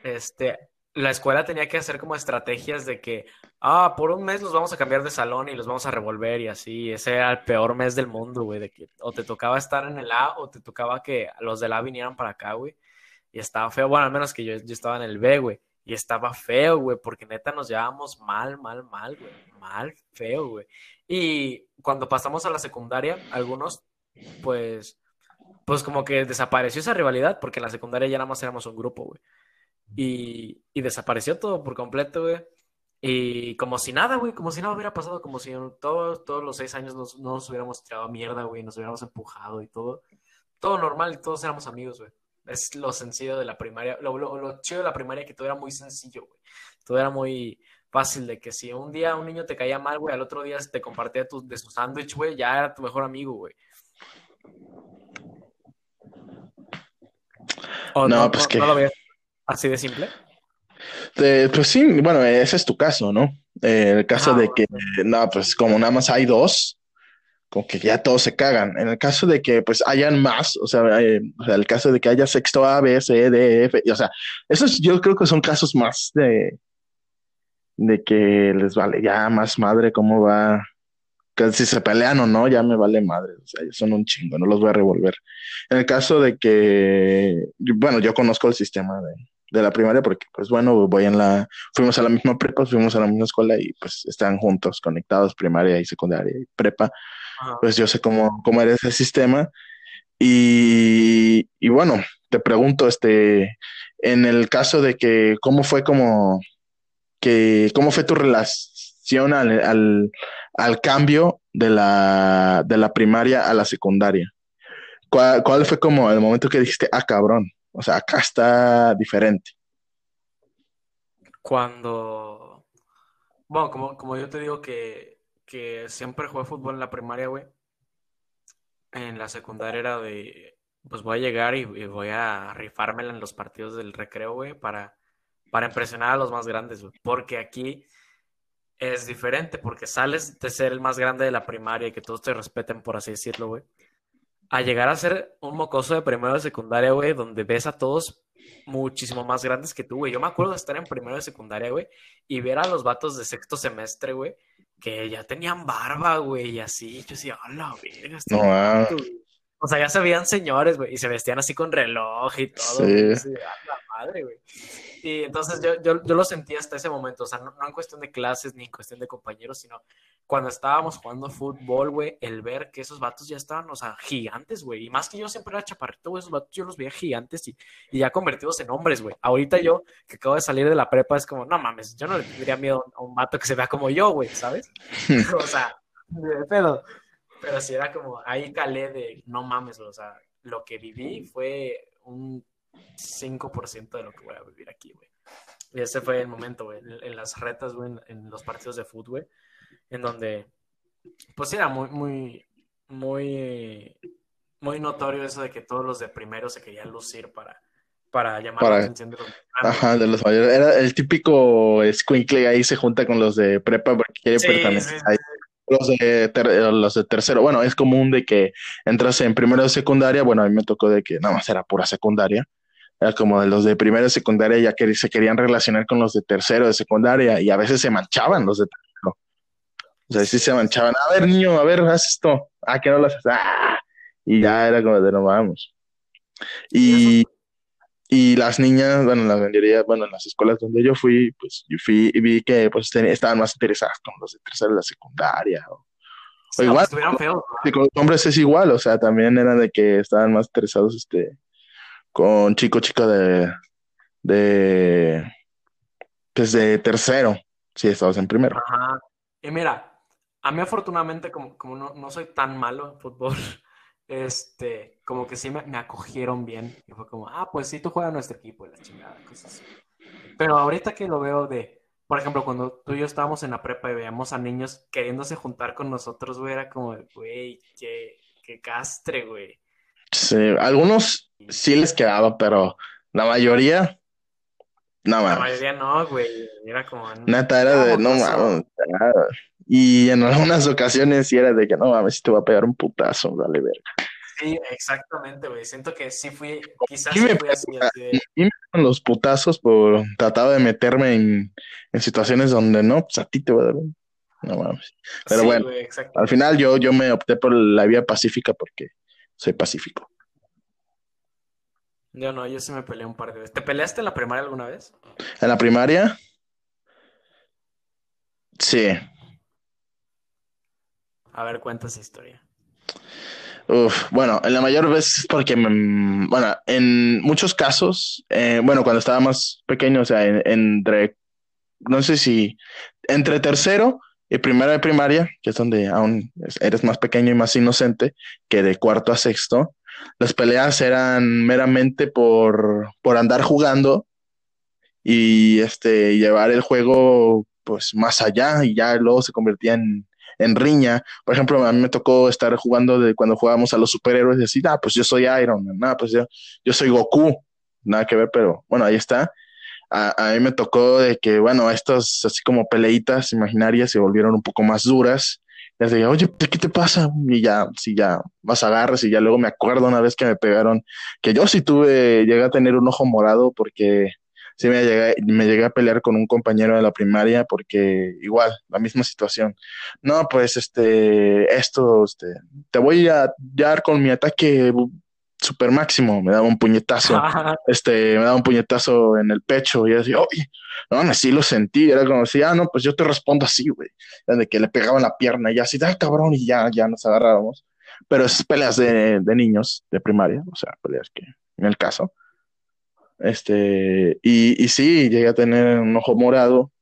Este, la escuela tenía que hacer como estrategias de que, ah, por un mes los vamos a cambiar de salón y los vamos a revolver y así. Ese era el peor mes del mundo, güey, de que o te tocaba estar en el A o te tocaba que los del A vinieran para acá, güey. Y estaba feo, bueno, al menos que yo, yo estaba en el B, güey. Y estaba feo, güey, porque neta nos llevábamos mal, mal, mal, güey. Mal, feo, güey. Y cuando pasamos a la secundaria, algunos, pues, pues como que desapareció esa rivalidad, porque en la secundaria ya nada más éramos un grupo, güey. Y, y desapareció todo por completo, güey. Y como si nada, güey, como si nada hubiera pasado, como si todos, todos los seis años nos, no nos hubiéramos tirado mierda, güey, nos hubiéramos empujado y todo. Todo normal y todos éramos amigos, güey. Es lo sencillo de la primaria. Lo, lo, lo chido de la primaria que todo era muy sencillo, güey. Todo era muy, fácil de que si un día un niño te caía mal, güey, al otro día te compartía tu, de su sándwich, güey, ya era tu mejor amigo, güey. no, pues que... lo ves así de simple? pues sí, bueno, ese es tu caso, ¿no? Eh, el caso de que, no, pues como nada más hay dos, que ya todos se cagan. En el caso de que pues hayan más, o sea, eh, el caso de que haya sexto A, B, C, D, F, o sea, esos yo creo que son casos más de, de que les vale ya más madre cómo va, que si se pelean o no, ya me vale madre, o sea, son un chingo, no los voy a revolver. En el caso de que, bueno, yo conozco el sistema de, de la primaria porque, pues bueno, voy en la, fuimos a la misma prepa, fuimos a la misma escuela y pues están juntos, conectados, primaria y secundaria y prepa, pues yo sé cómo, cómo era ese sistema. Y, y bueno, te pregunto, este, en el caso de que, ¿cómo fue como cómo fue tu relación al, cambio de la, de la, primaria a la secundaria. ¿Cuál, fue como el momento que dijiste, ah, cabrón, o sea, acá está diferente? Cuando, bueno, como, yo te digo que, siempre jugué fútbol en la primaria, güey. En la secundaria era de, pues voy a llegar y, y voy a rifármela en los partidos del recreo, güey, para para impresionar a los más grandes, güey. Porque aquí es diferente, porque sales de ser el más grande de la primaria y que todos te respeten, por así decirlo, güey. A llegar a ser un mocoso de primero de secundaria, güey, donde ves a todos muchísimo más grandes que tú, güey. Yo me acuerdo de estar en primero de secundaria, güey, y ver a los vatos de sexto semestre, güey, que ya tenían barba, güey, y así. Yo decía, a la verga, No, ah. O sea, ya se veían señores, güey, y se vestían así con reloj y todo. Sí. güey. Así de, "A la madre, güey. Y entonces yo, yo, yo lo sentí hasta ese momento, o sea, no, no en cuestión de clases ni en cuestión de compañeros, sino cuando estábamos jugando fútbol, güey, el ver que esos vatos ya estaban, o sea, gigantes, güey. Y más que yo siempre era chaparrito, güey, esos vatos yo los veía gigantes y, y ya convertidos en hombres, güey. Ahorita yo, que acabo de salir de la prepa, es como, no mames, yo no le tendría miedo a un vato que se vea como yo, güey, ¿sabes? o sea, de pedo. Pero sí era como, ahí calé de, no mames, o sea, lo que viví fue un 5% de lo que voy a vivir aquí, güey. Y ese fue el momento, güey, en, en las retas, güey, en, en los partidos de fútbol, güey, en donde, pues era muy, muy, muy, muy notorio eso de que todos los de primero se querían lucir para, para llamar Para- la atención de los. Ajá, de los mayores. Era el típico squinkle ahí se junta con los de prepa porque quiere Sí, pertenecer sí, ahí. Los de, ter- los de tercero, bueno, es común de que entras en primero de secundaria, bueno, a mí me tocó de que nada más era pura secundaria, era como de los de primero de secundaria ya que se querían relacionar con los de tercero de secundaria y a veces se manchaban los de tercero. O sea, sí se manchaban, a ver niño, a ver, haz esto, ah, que no lo haces, ah, y ya era como de no vamos. Y, y las niñas, bueno, la mayoría, bueno, en las escuelas donde yo fui, pues yo fui y vi que pues ten- estaban más interesadas con los de tercero de la secundaria. O, Sí, igual, feos, ¿no? y con los hombres es igual, o sea, también era de que estaban más interesados este, con chico, chico de, de, pues de tercero, si estabas en primero. Ajá. Y mira, a mí afortunadamente, como, como no, no soy tan malo en fútbol, este, como que sí me, acogieron bien. Y fue como, ah, pues sí, tú juegas en nuestro equipo y la chingada, cosas así. Pero ahorita que lo veo de, por ejemplo, cuando tú y yo estábamos en la prepa y veíamos a niños queriéndose juntar con nosotros, güey, era como, güey, qué, qué castre, güey. Sí, algunos sí les quedaba, pero la mayoría, no La mames. mayoría no, güey. Era como, Neta era de, no mames. Y en algunas ocasiones sí era de que no mames, si te va a pegar un putazo, dale verga. sí, exactamente, güey. Siento que sí fui, quizás Sí me fui así, de- Y me daban los putazos por trataba de meterme en, en situaciones donde no, pues a ti te va a dar. No mames. Pero sí, bueno, al final yo, yo me opté por la vía pacífica porque soy pacífico. Yo no, yo sí me peleé un par de veces. ¿Te peleaste en la primaria alguna vez? En la primaria, sí. A ver, cuenta esa historia. Uf, bueno, en la mayor vez es porque, me- bueno, en muchos casos, eh, bueno, cuando estaba más pequeño, o sea, en- entre, no sé si, entre tercero y primero de primaria, que es donde aún es- eres más pequeño y más inocente, que de cuarto a sexto, las peleas eran meramente por, por andar jugando y este, llevar el juego pues más allá y ya luego se convertía en, en riña. Por ejemplo, a mí me tocó estar jugando de cuando jugábamos a los superhéroes y decir, ah, pues yo soy Iron Man, ah, pues yo, yo soy Goku, nada que ver, pero bueno, ahí está. A, a mí me tocó de que, bueno, estas así como peleitas imaginarias se volvieron un poco más duras. Les dije, oye, ¿qué te pasa? Y ya, si ya a agarras y ya luego me acuerdo una vez que me pegaron, que yo sí tuve, llegué a tener un ojo morado porque sí me llegué, me llegué a pelear con un compañero de la primaria porque igual, la misma situación. No, pues este, esto, este, te voy a dar con mi ataque super máximo, me daba un puñetazo, este, me daba un puñetazo en el pecho y yo decía, oye, no, no, sí lo sentí, era como si, ah, no, pues yo te respondo así, güey, de que le pegaban la pierna y así, ah, cabrón, y ya, ya nos agarrábamos. Pero esas peleas de, de niños de primaria, o sea, peleas que, en el caso, este, y, y sí, llegué a tener un ojo morado.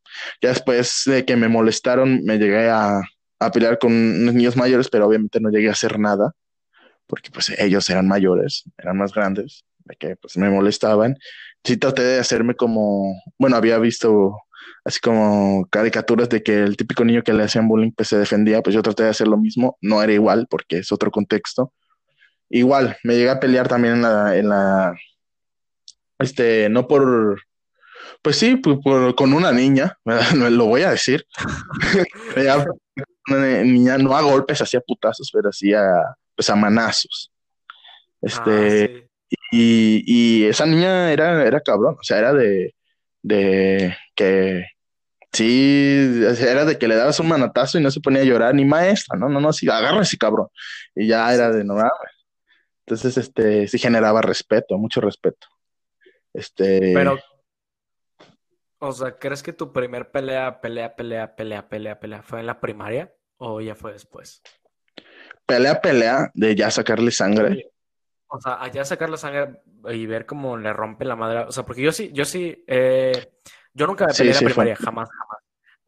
Ya después de que me molestaron, me llegué a, a pelear con unos niños mayores, pero obviamente no llegué a hacer nada, porque pues ellos eran mayores, eran más grandes, de que pues me molestaban. Sí traté de hacerme como, bueno, había visto así como caricaturas de que el típico niño que le hacían bullying pues se defendía, pues yo traté de hacer lo mismo, no era igual porque es otro contexto. Igual, me llegué a pelear también en la, este, no por, pues sí, por, con una niña, lo voy a decir. una niña, no a golpes, hacía putazos, pero hacía pues a manazos. Este, Y, y esa niña era, era cabrón, o sea, era de, de que sí, era de que le dabas un manatazo y no se ponía a llorar, ni maestra, no, no, no, sí, agarra ese cabrón. Y ya era de no Entonces, este, sí generaba respeto, mucho respeto. Este. Pero, o sea, ¿crees que tu primer pelea, pelea, pelea, pelea, pelea, pelea fue en la primaria o ya fue después? Pelea, pelea, de ya sacarle sangre. O sea, allá sacarle sangre y ver cómo le rompe la madre. O sea, porque yo sí, yo sí, eh, yo nunca me peleé en la primaria, jamás, jamás.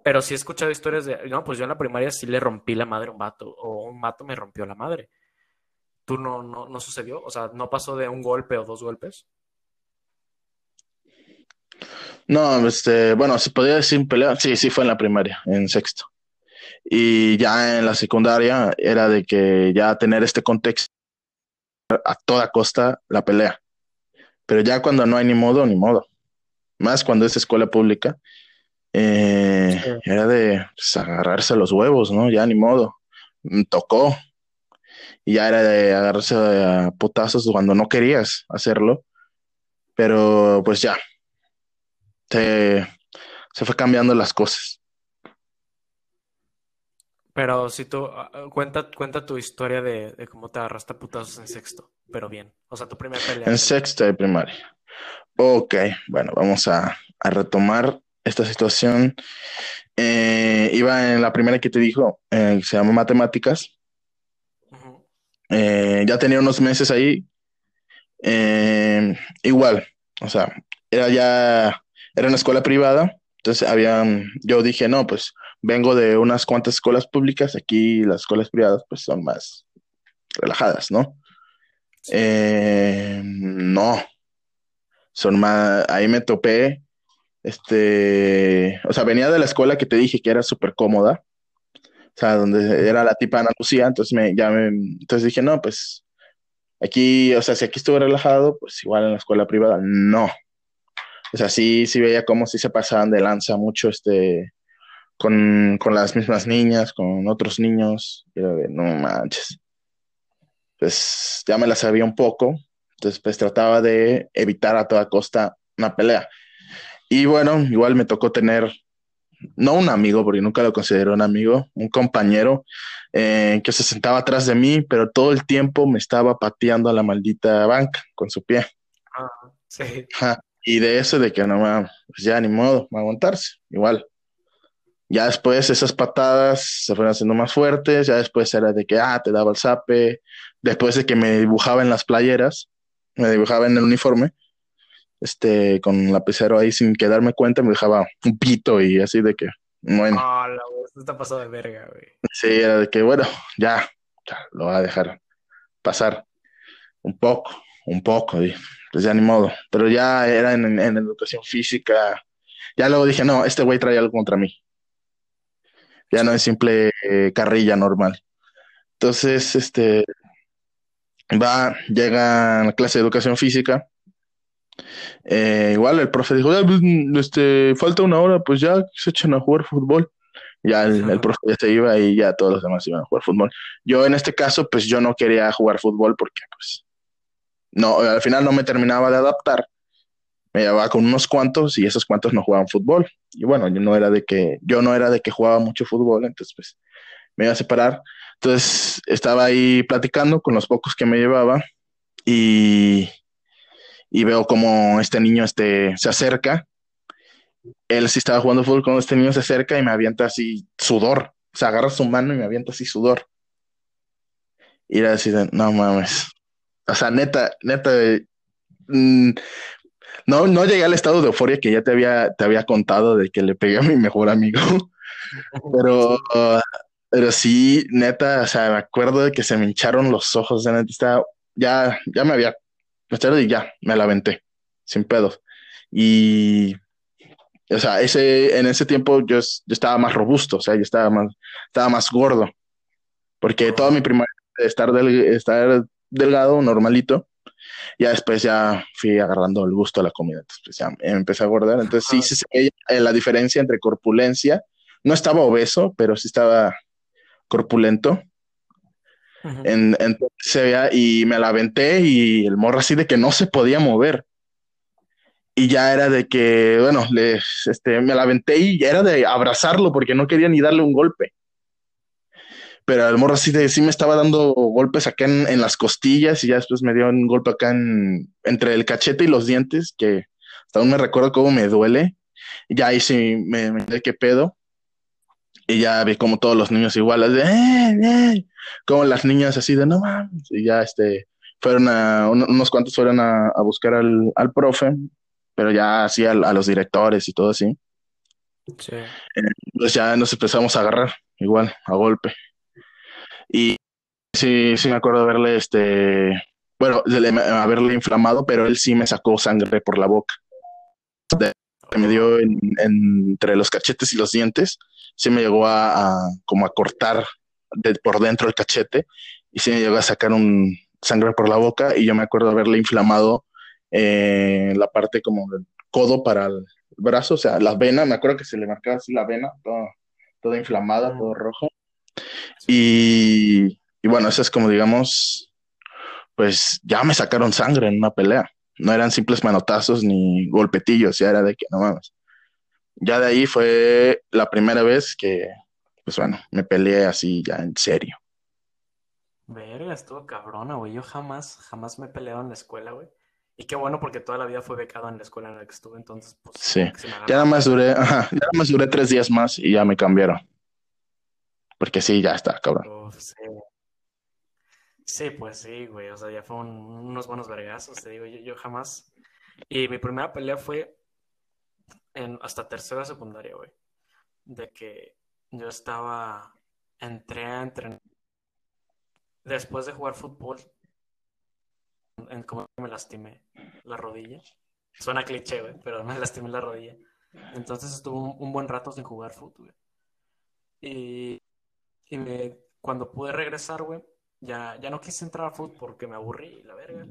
Pero sí he escuchado historias de, no, pues yo en la primaria sí le rompí la madre a un vato, o un vato me rompió la madre. ¿Tú no, no, no sucedió? O sea, ¿no pasó de un golpe o dos golpes? No, este, bueno, se podía decir pelea. Sí, sí fue en la primaria, en sexto. Y ya en la secundaria era de que ya tener este contexto a toda costa la pelea. Pero ya cuando no hay ni modo, ni modo. Más cuando es escuela pública, eh, era de pues, agarrarse los huevos, ¿no? Ya ni modo. Mm, tocó. Y ya era de agarrarse a putazos cuando no querías hacerlo. Pero pues ya, se, se fue cambiando las cosas. Pero si tú, ah, ah, cuenta, cuenta tu historia de, cómo te agarraste a putazos en sexto, pero bien. O sea, tu primera pelea. En sexto de primaria. Ok, bueno, vamos a, retomar esta situación. Eh, iba en la primera que te dijo, eh, se llama matemáticas. Eh, ya tenía unos meses ahí. igual, o sea, era ya era una escuela privada, entonces habían, yo dije, no, pues vengo de unas cuantas escuelas públicas, aquí las escuelas privadas pues son más relajadas, ¿no? Eh, no, son más, ahí me topé, este, o sea, venía de la escuela que te dije que era súper cómoda, o sea, donde era la tipa Ana Lucía, entonces me, ya me, entonces dije, no, pues aquí, o sea, si aquí estuve relajado, pues igual en la escuela privada, no, o sea, sí, sí veía cómo sí se pasaban de lanza mucho este, con, las mismas niñas, con otros niños. Y era de, no manches. Pues ya me la sabía un poco. Entonces, pues trataba de evitar a toda costa una pelea. Y bueno, igual me tocó tener, no un amigo, porque nunca lo considero un amigo, un compañero eh, que se sentaba atrás de mí, pero todo el tiempo me estaba pateando a la maldita banca con su pie. Ah, sí. Y de eso, de que no me, pues ya ni modo, va a aguantarse, igual. Ya después esas patadas se fueron haciendo más fuertes, ya después era de que, ah, te daba el zape, después de que me dibujaba en las playeras, me dibujaba en el uniforme, este, con lapicero ahí sin que darme cuenta, me dejaba un pito y así de que, bueno. Ah, la esto está pasado de verga, güey. Sí, era de que, bueno, ya, ya, lo voy a dejar pasar un poco, un poco, y pues ya ni modo. Pero ya era en, educación física. Ya luego dije, no, este güey trae algo contra mí. Ya no es simple eh, carrilla normal. Entonces, este, va, llega a la clase de educación física. Eh, igual el profe dijo, ah, pues, este, falta una hora, pues ya se echan a jugar fútbol. Ya el, el, profe ya se iba y ya todos los demás iban a jugar fútbol. Yo en este caso, pues yo no quería jugar fútbol porque pues no, al final no me terminaba de adaptar. Me llevaba con unos cuantos y esos cuantos no jugaban fútbol. Y bueno, yo no era de que, yo no era de que jugaba mucho fútbol, entonces pues me iba a separar. Entonces estaba ahí platicando con los pocos que me llevaba y, y veo como este niño este, se acerca. Él sí estaba jugando fútbol con este niño se acerca y me avienta así sudor. O sea, agarra su mano y me avienta así sudor. Y era así no mames. O sea, neta, neta, mm, no, no llegué al estado de euforia que ya te había, te había contado de que le pegué a mi mejor amigo, pero, pero sí, neta, o sea, me acuerdo de que se me hincharon los ojos, de neta, ya, ya me había, y ya, me la aventé, sin pedos. Y, o sea, ese, en ese tiempo yo, yo estaba más robusto, o sea, yo estaba más, estaba más gordo, porque toda mi primaria estar, del, estar delgado, normalito. Ya después ya fui agarrando el gusto a la comida. Entonces pues, ya empecé a engordar. Entonces sí se veía la diferencia entre corpulencia. No estaba obeso, pero sí estaba corpulento. en, entonces se veía y me la aventé y el morro así de que no se podía mover. Y ya era de que, bueno, le, este, me la aventé y ya era de abrazarlo porque no quería ni darle un golpe. Pero el morro así de sí me estaba dando golpes acá en, en las costillas y ya después me dio un golpe acá en, entre el cachete y los dientes, que hasta aún me recuerdo cómo me duele. Y ya ahí sí me, me qué pedo. Y ya vi como todos los niños iguales de, ¡eh, eh! Como las niñas así de, no mames. Y ya este, fueron a, unos cuantos fueron a, a buscar al, al, profe, pero ya así a, a, los directores y todo así. Sí. Pues ya nos empezamos a agarrar, igual, a golpe. Y sí, sí me acuerdo de verle, este, bueno, de haberle inflamado, pero él sí me sacó sangre por la boca. De, me dio en, en, entre los cachetes y los dientes, sí me llegó a, a como a cortar de, por dentro el cachete y sí me llegó a sacar un sangre por la boca y yo me acuerdo de haberle inflamado eh, la parte como del codo para el brazo, o sea, las venas, me acuerdo que se le marcaba así la vena, toda, toda inflamada, todo rojo. Y, y bueno, eso es como digamos, pues ya me sacaron sangre en una pelea. No eran simples manotazos ni golpetillos, ya era de que no mames. Ya de ahí fue la primera vez que, pues bueno, me peleé así ya en serio. Verga, estuvo cabrona, güey. Yo jamás, jamás me he peleado en la escuela, güey. Y qué bueno porque toda la vida fue becado en la escuela en la que estuve, entonces, pues. Sí, ya nada más duré, ajá, ya nada más duré tres días más y ya me cambiaron. Porque sí, ya está, cabrón. Sí. sí. pues sí, güey. O sea, ya fueron unos buenos vergazos, te digo. Yo, jamás. Y mi primera pelea fue en hasta tercera secundaria, güey. De que yo estaba. Entré a entrenar. Después de jugar fútbol. En cómo me lastimé la rodilla. Suena cliché, güey, pero me lastimé la rodilla. Entonces estuve un, buen rato sin jugar fútbol. Y y me, cuando pude regresar, güey, ya, ya no quise entrar a fútbol porque me aburrí, la verga.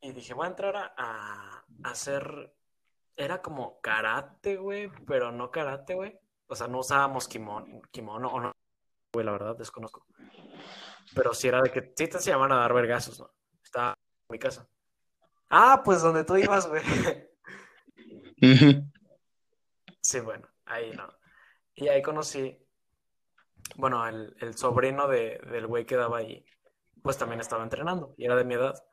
Y dije, voy a entrar a, a, hacer. Era como karate, güey, pero no karate, güey. O sea, no usábamos kimono, kimono o no. Güey, la verdad, desconozco. Pero sí era de que sí te llaman a dar vergazos, ¿no? Estaba en mi casa. Ah, pues donde tú ibas, güey. Sí, bueno, ahí no. Y ahí conocí bueno, el, sobrino de, del güey que daba ahí, pues también estaba entrenando y era de mi edad.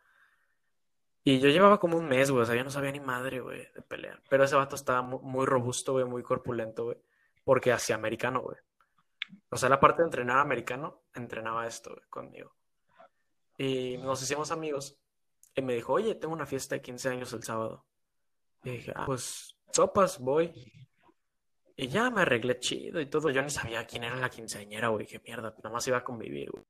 Y yo llevaba como un mes, güey, o sea, yo no sabía ni madre, güey, de pelear. Pero ese vato estaba muy, muy robusto, güey, muy corpulento, güey, porque hacía americano, güey. O sea, la parte de entrenar americano, entrenaba esto, güey, conmigo. Y nos hicimos amigos. Y me dijo, oye, tengo una fiesta de 15 años el sábado. Y dije, ah, pues, sopas, voy. Y ya me arreglé chido y todo. Yo ni sabía quién era la quinceañera, güey. Qué mierda. Nada más iba a convivir, güey.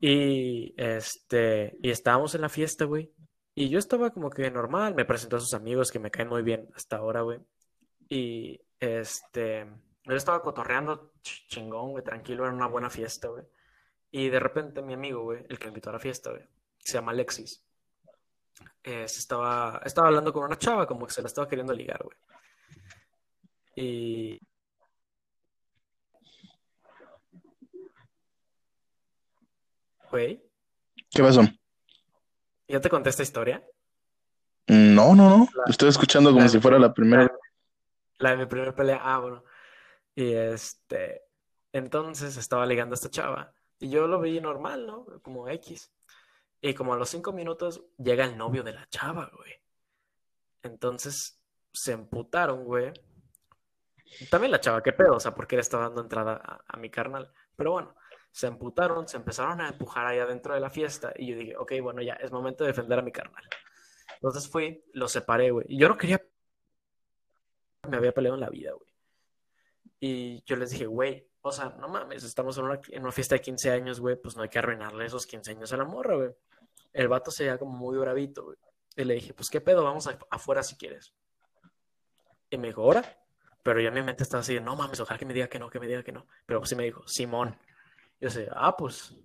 Y este, y estábamos en la fiesta, güey. Y yo estaba como que normal. Me presentó a sus amigos que me caen muy bien hasta ahora, güey. Y este, yo estaba cotorreando chingón, güey, tranquilo, era una buena fiesta, güey. Y de repente mi amigo, güey, el que invitó a la fiesta, güey, se llama Alexis. Eh, estaba, estaba hablando con una chava, como que se la estaba queriendo ligar, güey. Y... Güey. ¿Qué pasó? ¿Ya te conté esta historia? No, no, no. Estoy escuchando como si fuera la primera. La, de mi primera pelea. Ah, bueno. Y este. Entonces estaba ligando a esta chava. Y yo lo vi normal, ¿no? Como X. Y como a los cinco minutos llega el novio de la chava, güey. Entonces se emputaron, güey. También la chava, qué pedo, o sea, porque le estaba dando entrada a, mi carnal. Pero bueno, se emputaron, se empezaron a empujar ahí adentro de la fiesta y yo dije, ok, bueno, ya es momento de defender a mi carnal. Entonces fui, lo separé, güey. Y yo no quería... Me había peleado en la vida, güey. Y yo les dije, güey, o sea, no mames, estamos en una fiesta de 15 años, güey, pues no hay que arruinarle esos 15 años a la morra, güey. El vato se veía como muy bravito, güey. Y le dije, pues qué pedo, vamos afuera si quieres. Y me dijo, ¿ahora? Pero ya en mi mente estaba así, no mames, ojalá que me diga que no, que me diga que no. Pero sí me dijo, Simón. Yo sé, ah, pues,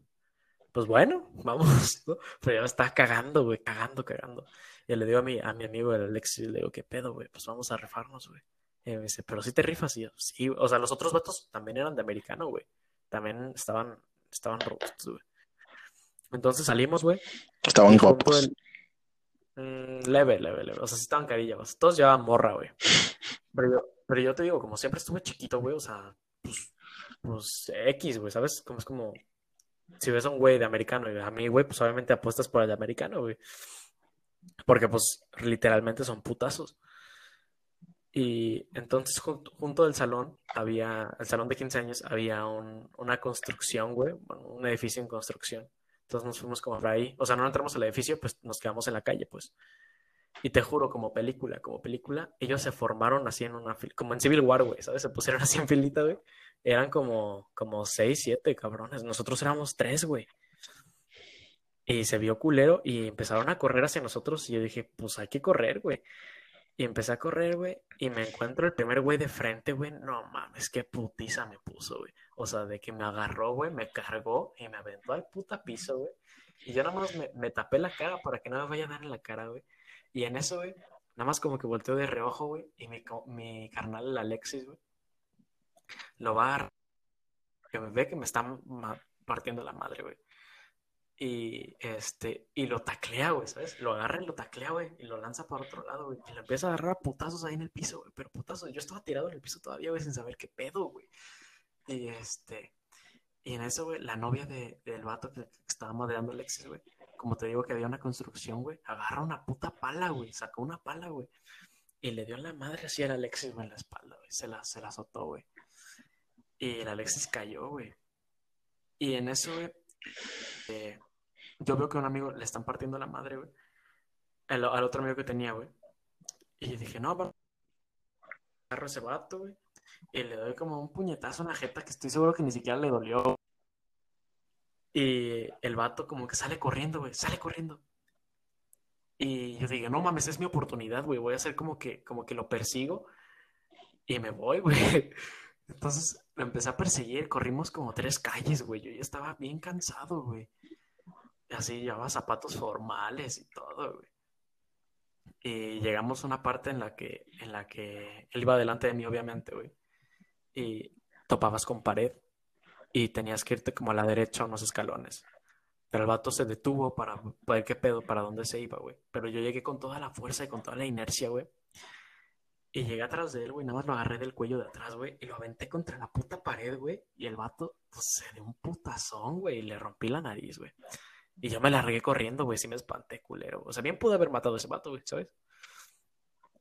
pues bueno, vamos. Pero ya me estaba cagando, güey, cagando, cagando. Y le digo a mi, a mi amigo, el Alexis, le digo, ¿qué pedo, güey? Pues vamos a rifarnos, güey. Y me dice, pero si te rifas. Y yo, sí, o sea, los otros vatos también eran de americano, güey. también estaban, estaban robustos, güey. Entonces salimos, güey. Estaban guapos. el- Mm, leve, leve, leve. O sea, sí estaban carillas. Todos llevaban morra, güey. Pero yo, pero yo te digo, como siempre estuve chiquito, güey, o sea, pues, pues X, güey, ¿sabes? Como es como, si ves a un güey de americano y a mí, güey, pues obviamente apuestas por el de americano, güey. Porque, pues, literalmente son putazos. Y entonces, junto, junto del salón, había, el salón de 15 años, había un- una construcción, güey, bueno, un edificio en construcción. Entonces nos fuimos como por ahí, o sea, no entramos al edificio, pues nos quedamos en la calle, pues. Y te juro, como película, como película, ellos se formaron así en una fila, como en Civil War, güey, ¿sabes? Se pusieron así en filita, güey. Eran como, como seis, siete cabrones. Nosotros éramos tres, güey. Y se vio culero y empezaron a correr hacia nosotros y yo dije, pues hay que correr, güey. Y empecé a correr, güey, y me encuentro el primer güey de frente, güey. No mames, qué putiza me puso, güey. O sea, de que me agarró, güey, me cargó y me aventó al puta piso, güey. Y yo nada más me, me tapé la cara para que no me vaya a dar en la cara, güey. Y en eso, güey, nada más como que volteo de reojo, güey, y mi, carnal, el Alexis, güey, lo va a agarrar, que me ve que me está partiendo la madre, güey. Y este, y lo taclea, güey, ¿sabes? Lo agarra y lo taclea, güey, y lo lanza para otro lado, güey. Y lo empieza a agarrar a putazos ahí en el piso, güey. Pero putazos, yo estaba tirado en el piso todavía, güey, sin saber qué pedo, güey. Y este, y en eso, güey, la novia de, del vato que, estaba madreando Alexis, güey, como te digo que había una construcción, güey, agarra una puta pala, güey, sacó una pala, güey. Y le dio la madre así al Alexis, en la espalda, güey. Se la, se la azotó, güey. Y el Alexis cayó, güey. Y en eso, güey, eh, yo veo que a un amigo le están partiendo la madre, güey. Al, otro amigo que tenía, güey. Y dije, no, va. Agarro ese vato, güey. Y le doy como un puñetazo en la jeta que estoy seguro que ni siquiera le dolió. Y el vato como que sale corriendo, güey. Sale corriendo. Y yo dije, no mames, es mi oportunidad, güey. Voy a hacer como que, como que lo persigo. Y me voy, güey. Entonces lo empecé a perseguir. Corrimos como tres calles, güey. Yo ya estaba bien cansado, güey. Así llevaba zapatos formales y todo, güey. Y llegamos a una parte en la que, en la que él iba delante de mí, obviamente, güey. Y topabas con pared y tenías que irte como a la derecha unos escalones. Pero el vato se detuvo para ver qué pedo, para dónde se iba, güey. Pero yo llegué con toda la fuerza y con toda la inercia, güey. Y llegué atrás de él, güey. Nada más lo agarré del cuello de atrás, güey. Y lo aventé contra la puta pared, güey. Y el vato, pues, se dio un putazón, güey. Y le rompí la nariz, güey. Y yo me largué corriendo, güey. Sí me espanté, culero. O sea, bien pude haber matado ese vato, güey, ¿sabes?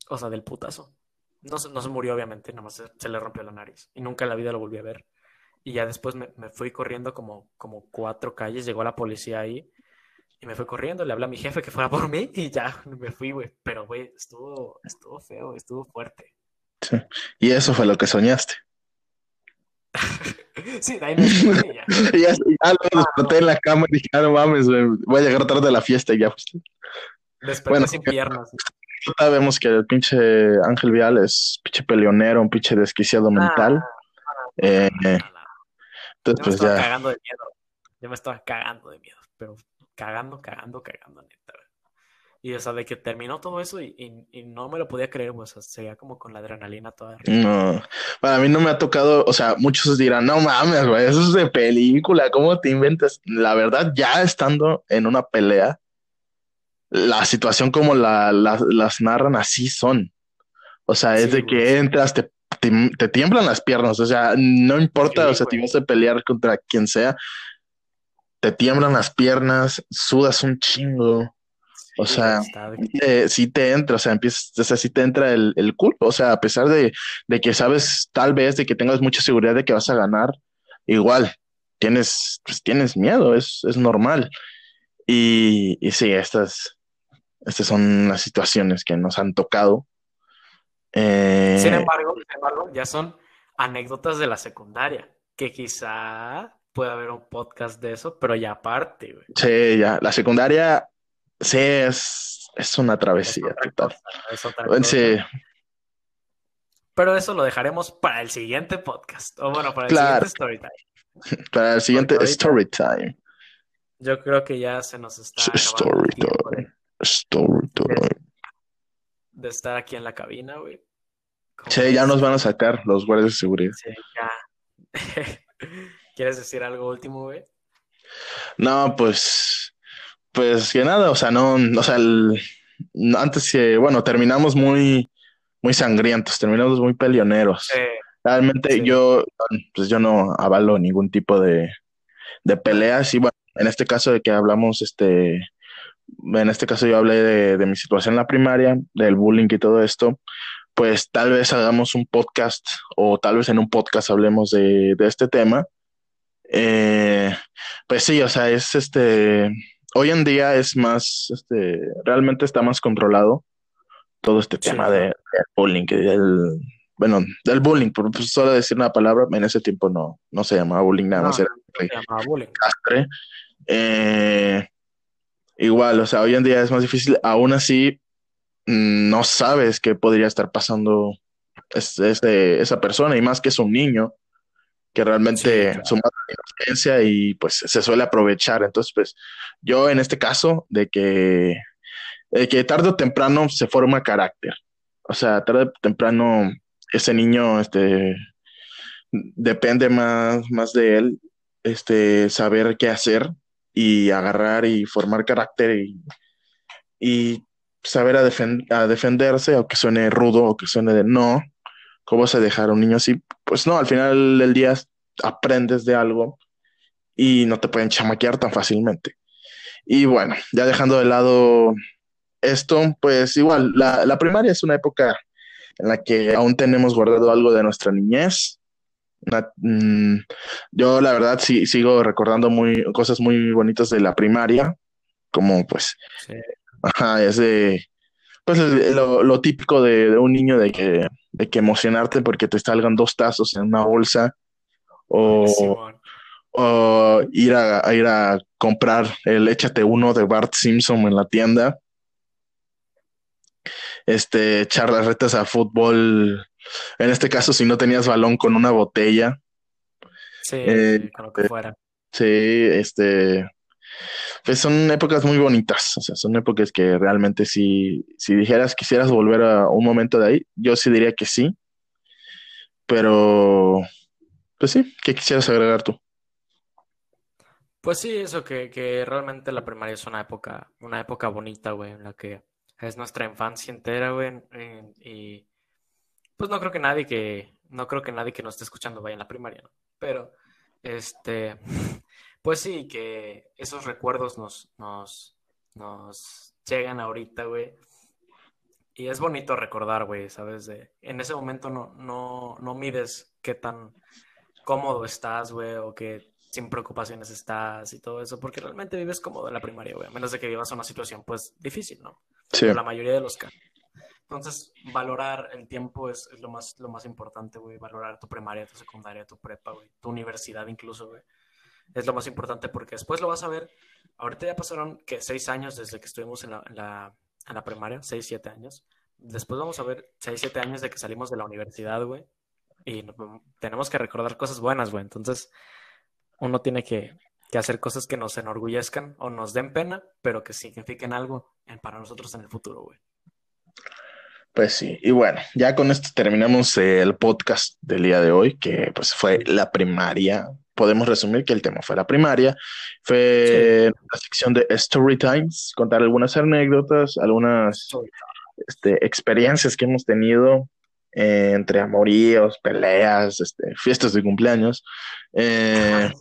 O sea, del putazo. No se, no se murió, obviamente. Nada más se, se le rompió la nariz. Y nunca en la vida lo volví a ver. Y ya después me, me fui corriendo como, como cuatro calles. Llegó la policía ahí. Y me fui corriendo, le hablé a mi jefe que fuera por mí y ya me fui, güey. Pero, güey, estuvo, estuvo feo, estuvo fuerte. Sí. Y eso fue lo que soñaste. Sí, de ahí me fui ya. Y ya, ya lo desperté en la cama y dije, ah, no mames, güey, voy a llegar tarde a la fiesta y ya. Pues, Desperté Bueno, sin piernas. sabemos que el pinche Ángel Vial es pinche peleonero, un pinche desquiciado mental. Eh, Ah, entonces, Yo me pues estaba ya. cagando de miedo. Yo me estaba cagando de miedo, pero cagando, cagando, cagando, neta. Y o sea, de que terminó todo eso y, y- y no me lo podía creer, güey. O sea, seguía como con la adrenalina toda. No, para mí no me ha tocado, o sea, muchos dirán, no mames, güey, eso es de película, ¿cómo te inventas? La verdad, ya estando en una pelea, la situación como la, la- las narran así son. O sea, es Sí, de güey. que entras, te, te, te tiemblan las piernas, o sea, no importa, Sí, o sea, si güey. vas a pelear contra quien sea, te tiemblan las piernas, sudas un chingo. O sea, de- eh, sí te entra, o sea, empiezas, o sea, sí te entra el, el culo, o sea, a pesar de, de que sabes, tal vez, de que tengas mucha seguridad de que vas a ganar, igual, tienes, pues tienes miedo, es, es normal. Y, y sí, estas, estas son las situaciones que nos han tocado. Eh, Sin embargo, sin embargo, ya son anécdotas de la secundaria, que quizá pueda haber un podcast de eso, pero ya aparte, güey. sí, ya, la secundaria, sí, es, es una Es travesía otra total. cosa, es Sí. Pero eso lo dejaremos para el siguiente podcast. O bueno, para el Claro. siguiente story time. para el siguiente story time. Yo creo que ya se nos está Story time. Story time. De estar aquí en la cabina, güey. ¿Cómo Sí, ya nos van a sacar los guardias de seguridad. Sí, ya. ¿Quieres decir algo último, güey? No, pues, pues que nada, o sea, no, o sea, antes que, bueno, terminamos muy, muy sangrientos, terminamos muy peleoneros. Realmente yo, pues yo no avalo ningún tipo de, de peleas y bueno, en este caso de que hablamos, este, en este caso yo hablé de, de mi situación en la primaria, del bullying y todo esto, pues tal vez hagamos un podcast o tal vez en un podcast hablemos de, de este tema. Eh, pues sí, o sea, es este, hoy en día es más, este, realmente está más controlado todo este tema de, bullying, del, bueno, del bullying, por pues, solo decir una palabra, en ese tiempo no, no se llamaba bullying, nada más era se llamaba bullying. Eh, igual, o sea, hoy en día es más difícil, aún así mm, no sabes qué podría estar pasando esa persona, y más que es un niño, que realmente su madre inocencia y pues se suele aprovechar. Entonces, pues yo en este caso, de que, de que tarde o temprano se forma carácter. O sea, tarde o temprano ese niño este, depende más, más de él este, saber qué hacer y agarrar y formar carácter y, y saber a, a defenderse, o que suene rudo, o que suene de no, ¿cómo se dejar a un niño así? Pues no, al final del día aprendes de algo y no te pueden chamaquear tan fácilmente. Y bueno, ya dejando de lado esto, pues igual, la, la primaria es una época en la que aún tenemos guardado algo de nuestra niñez. Mm, yo la verdad sí sigo recordando muy cosas muy bonitas de la primaria, como pues, ajá, es de, pues lo, lo típico de, de, un niño de que, de que emocionarte porque te salgan dos tazos en una bolsa o, o ir a, a, ir a comprar el échate uno de Bart Simpson en la tienda este, echar las retas a fútbol. En este caso, si no tenías balón con una botella. Sí, eh, con lo que fuera. Sí, este, pues son épocas muy bonitas, o sea, son épocas que realmente si, si dijeras quisieras volver a un momento de ahí, yo sí diría que sí, pero, pues sí, ¿qué quisieras agregar tú? Pues sí, eso, que, que realmente la primaria es una época, una época bonita, güey, en la que es nuestra infancia entera, güey. Y pues no creo que nadie que, no creo que nadie que nos esté escuchando vaya en la primaria, ¿no? Pero, este, pues sí, que esos recuerdos nos, nos, nos llegan ahorita, güey. Y es bonito recordar, güey, ¿sabes? De, en ese momento no, no, no mides qué tan cómodo estás, güey, o qué sin preocupaciones estás y todo eso, porque realmente vives cómodo en la primaria, güey, a menos de que vivas una situación, pues, difícil, ¿no? Sí. la mayoría de los casos. Entonces, valorar el tiempo es, lo, más, lo más importante, güey, valorar tu primaria, tu secundaria, tu prepa, güey, tu universidad incluso, güey. Es lo más importante porque después lo vas a ver. Ahorita ya pasaron, que Seis años desde que estuvimos en la, en la, en la primaria, seis, siete años. Después vamos a ver seis, siete años de que salimos de la universidad, güey. Y tenemos que recordar cosas buenas, güey. Entonces, uno tiene que, hacer cosas que nos enorgullezcan o nos den pena, pero que signifiquen algo para nosotros en el futuro, güey. Pues sí, y bueno, ya con esto terminamos el podcast del día de hoy, que pues fue la primaria. Podemos resumir que el tema fue la primaria, fue la sección de Story Times, contar algunas anécdotas, algunas este, experiencias que hemos tenido eh, entre amoríos, peleas, este, fiestas de cumpleaños. Eh,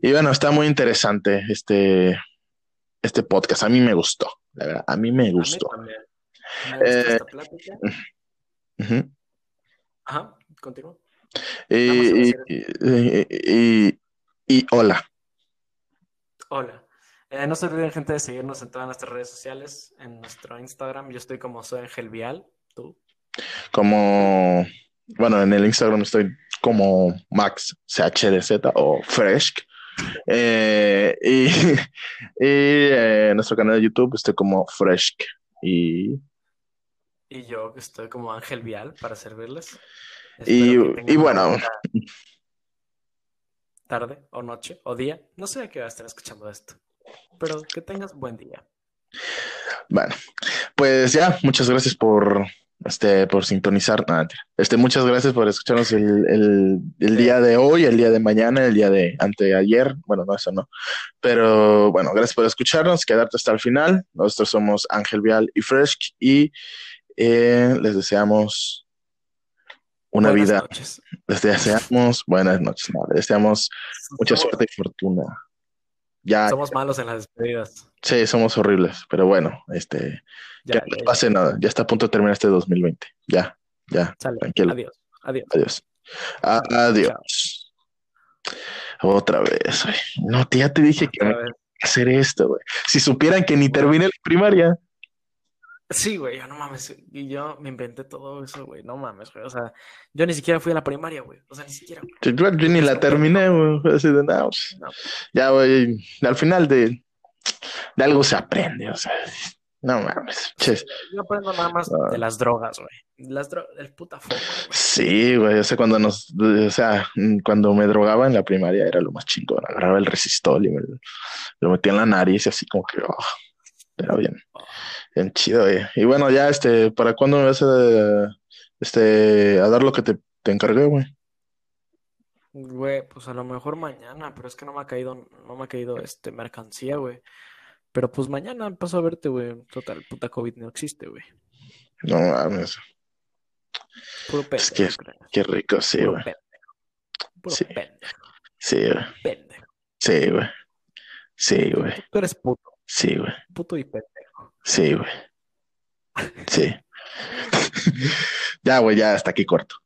y bueno, está muy interesante este, este podcast. A mí me gustó, la verdad, a mí me gustó. Eh, Ajá, continúa. Y, y, hola. Hola. no se olviden, gente, de seguirnos en todas nuestras redes sociales. En nuestro Instagram, yo estoy como soy Angel Vial. ¿Tú? Como, bueno, en el Instagram estoy como Max CHDZ o Fresh. Eh, y y en nuestro canal de YouTube estoy como Fresh. Y, y yo estoy como Ángel Vial para servirles. y, y bueno. Tarde o noche o día. No sé a qué va a estar escuchando esto. Pero que tengas buen día. Bueno, pues ya, muchas gracias por este, por sintonizar. No, mentira. este, muchas gracias por escucharnos el, el, el día de hoy, el día de mañana, el día de anteayer. Bueno, no, eso no. Pero bueno, gracias por escucharnos, quedarte hasta el final. Nosotros somos Ángel Vial y Fresh y eh, les deseamos una Buenas vida. noches. Les deseamos buenas noches. no, les deseamos mucha suerte y fortuna. Ya, Somos malos en las despedidas. sí, somos horribles, pero bueno, este, Ya, ya, no ya. pase nada. Ya está a punto de terminar este 2020. Ya, ya, Sale. tranquilo. Adiós. Adiós. Adiós. Adiós. Otra vez. No, te- ya te dije Otra que hacer esto, güey. Si supieran que ni terminé la primaria. Sí, güey, yo no mames. Y yo me inventé todo eso, güey. No mames, güey. O sea, yo ni siquiera fui a la primaria, güey. O sea, ni siquiera, güey. Yo, yo ni la terminé, güey. Así de, no, pues, No. ya, güey. Al final de, de algo se aprende, o sea. No mames. ches. Yo aprendo nada más Ah. de las drogas, güey. Las drogas, el puta foco, güey. Sí, güey. O sea, cuando nos, o sea, cuando me drogaba en la primaria era lo más chingón. Agarraba el resistol y me lo metía en la nariz y así como que, oh, era bien, bien chido, güey. Y bueno, ya, este, ¿para cuándo me vas a, este, a dar lo que te, te encargué, güey? Güey, pues a lo mejor mañana, pero es que no me ha caído, no me ha caído este mercancía, güey. Pero pues mañana paso a verte, güey. Total, puta COVID no existe, güey. No mames, Puro Es pendejo, que- creo. qué rico, sí, güey. Puro Sí. pendejo. Sí, güey. Pendejo. Sí, güey. Sí, güey. Tú eres puto. Sí, güey. Puto y pendejo. Sí, güey. Sí. Ya, güey, ya hasta aquí corto.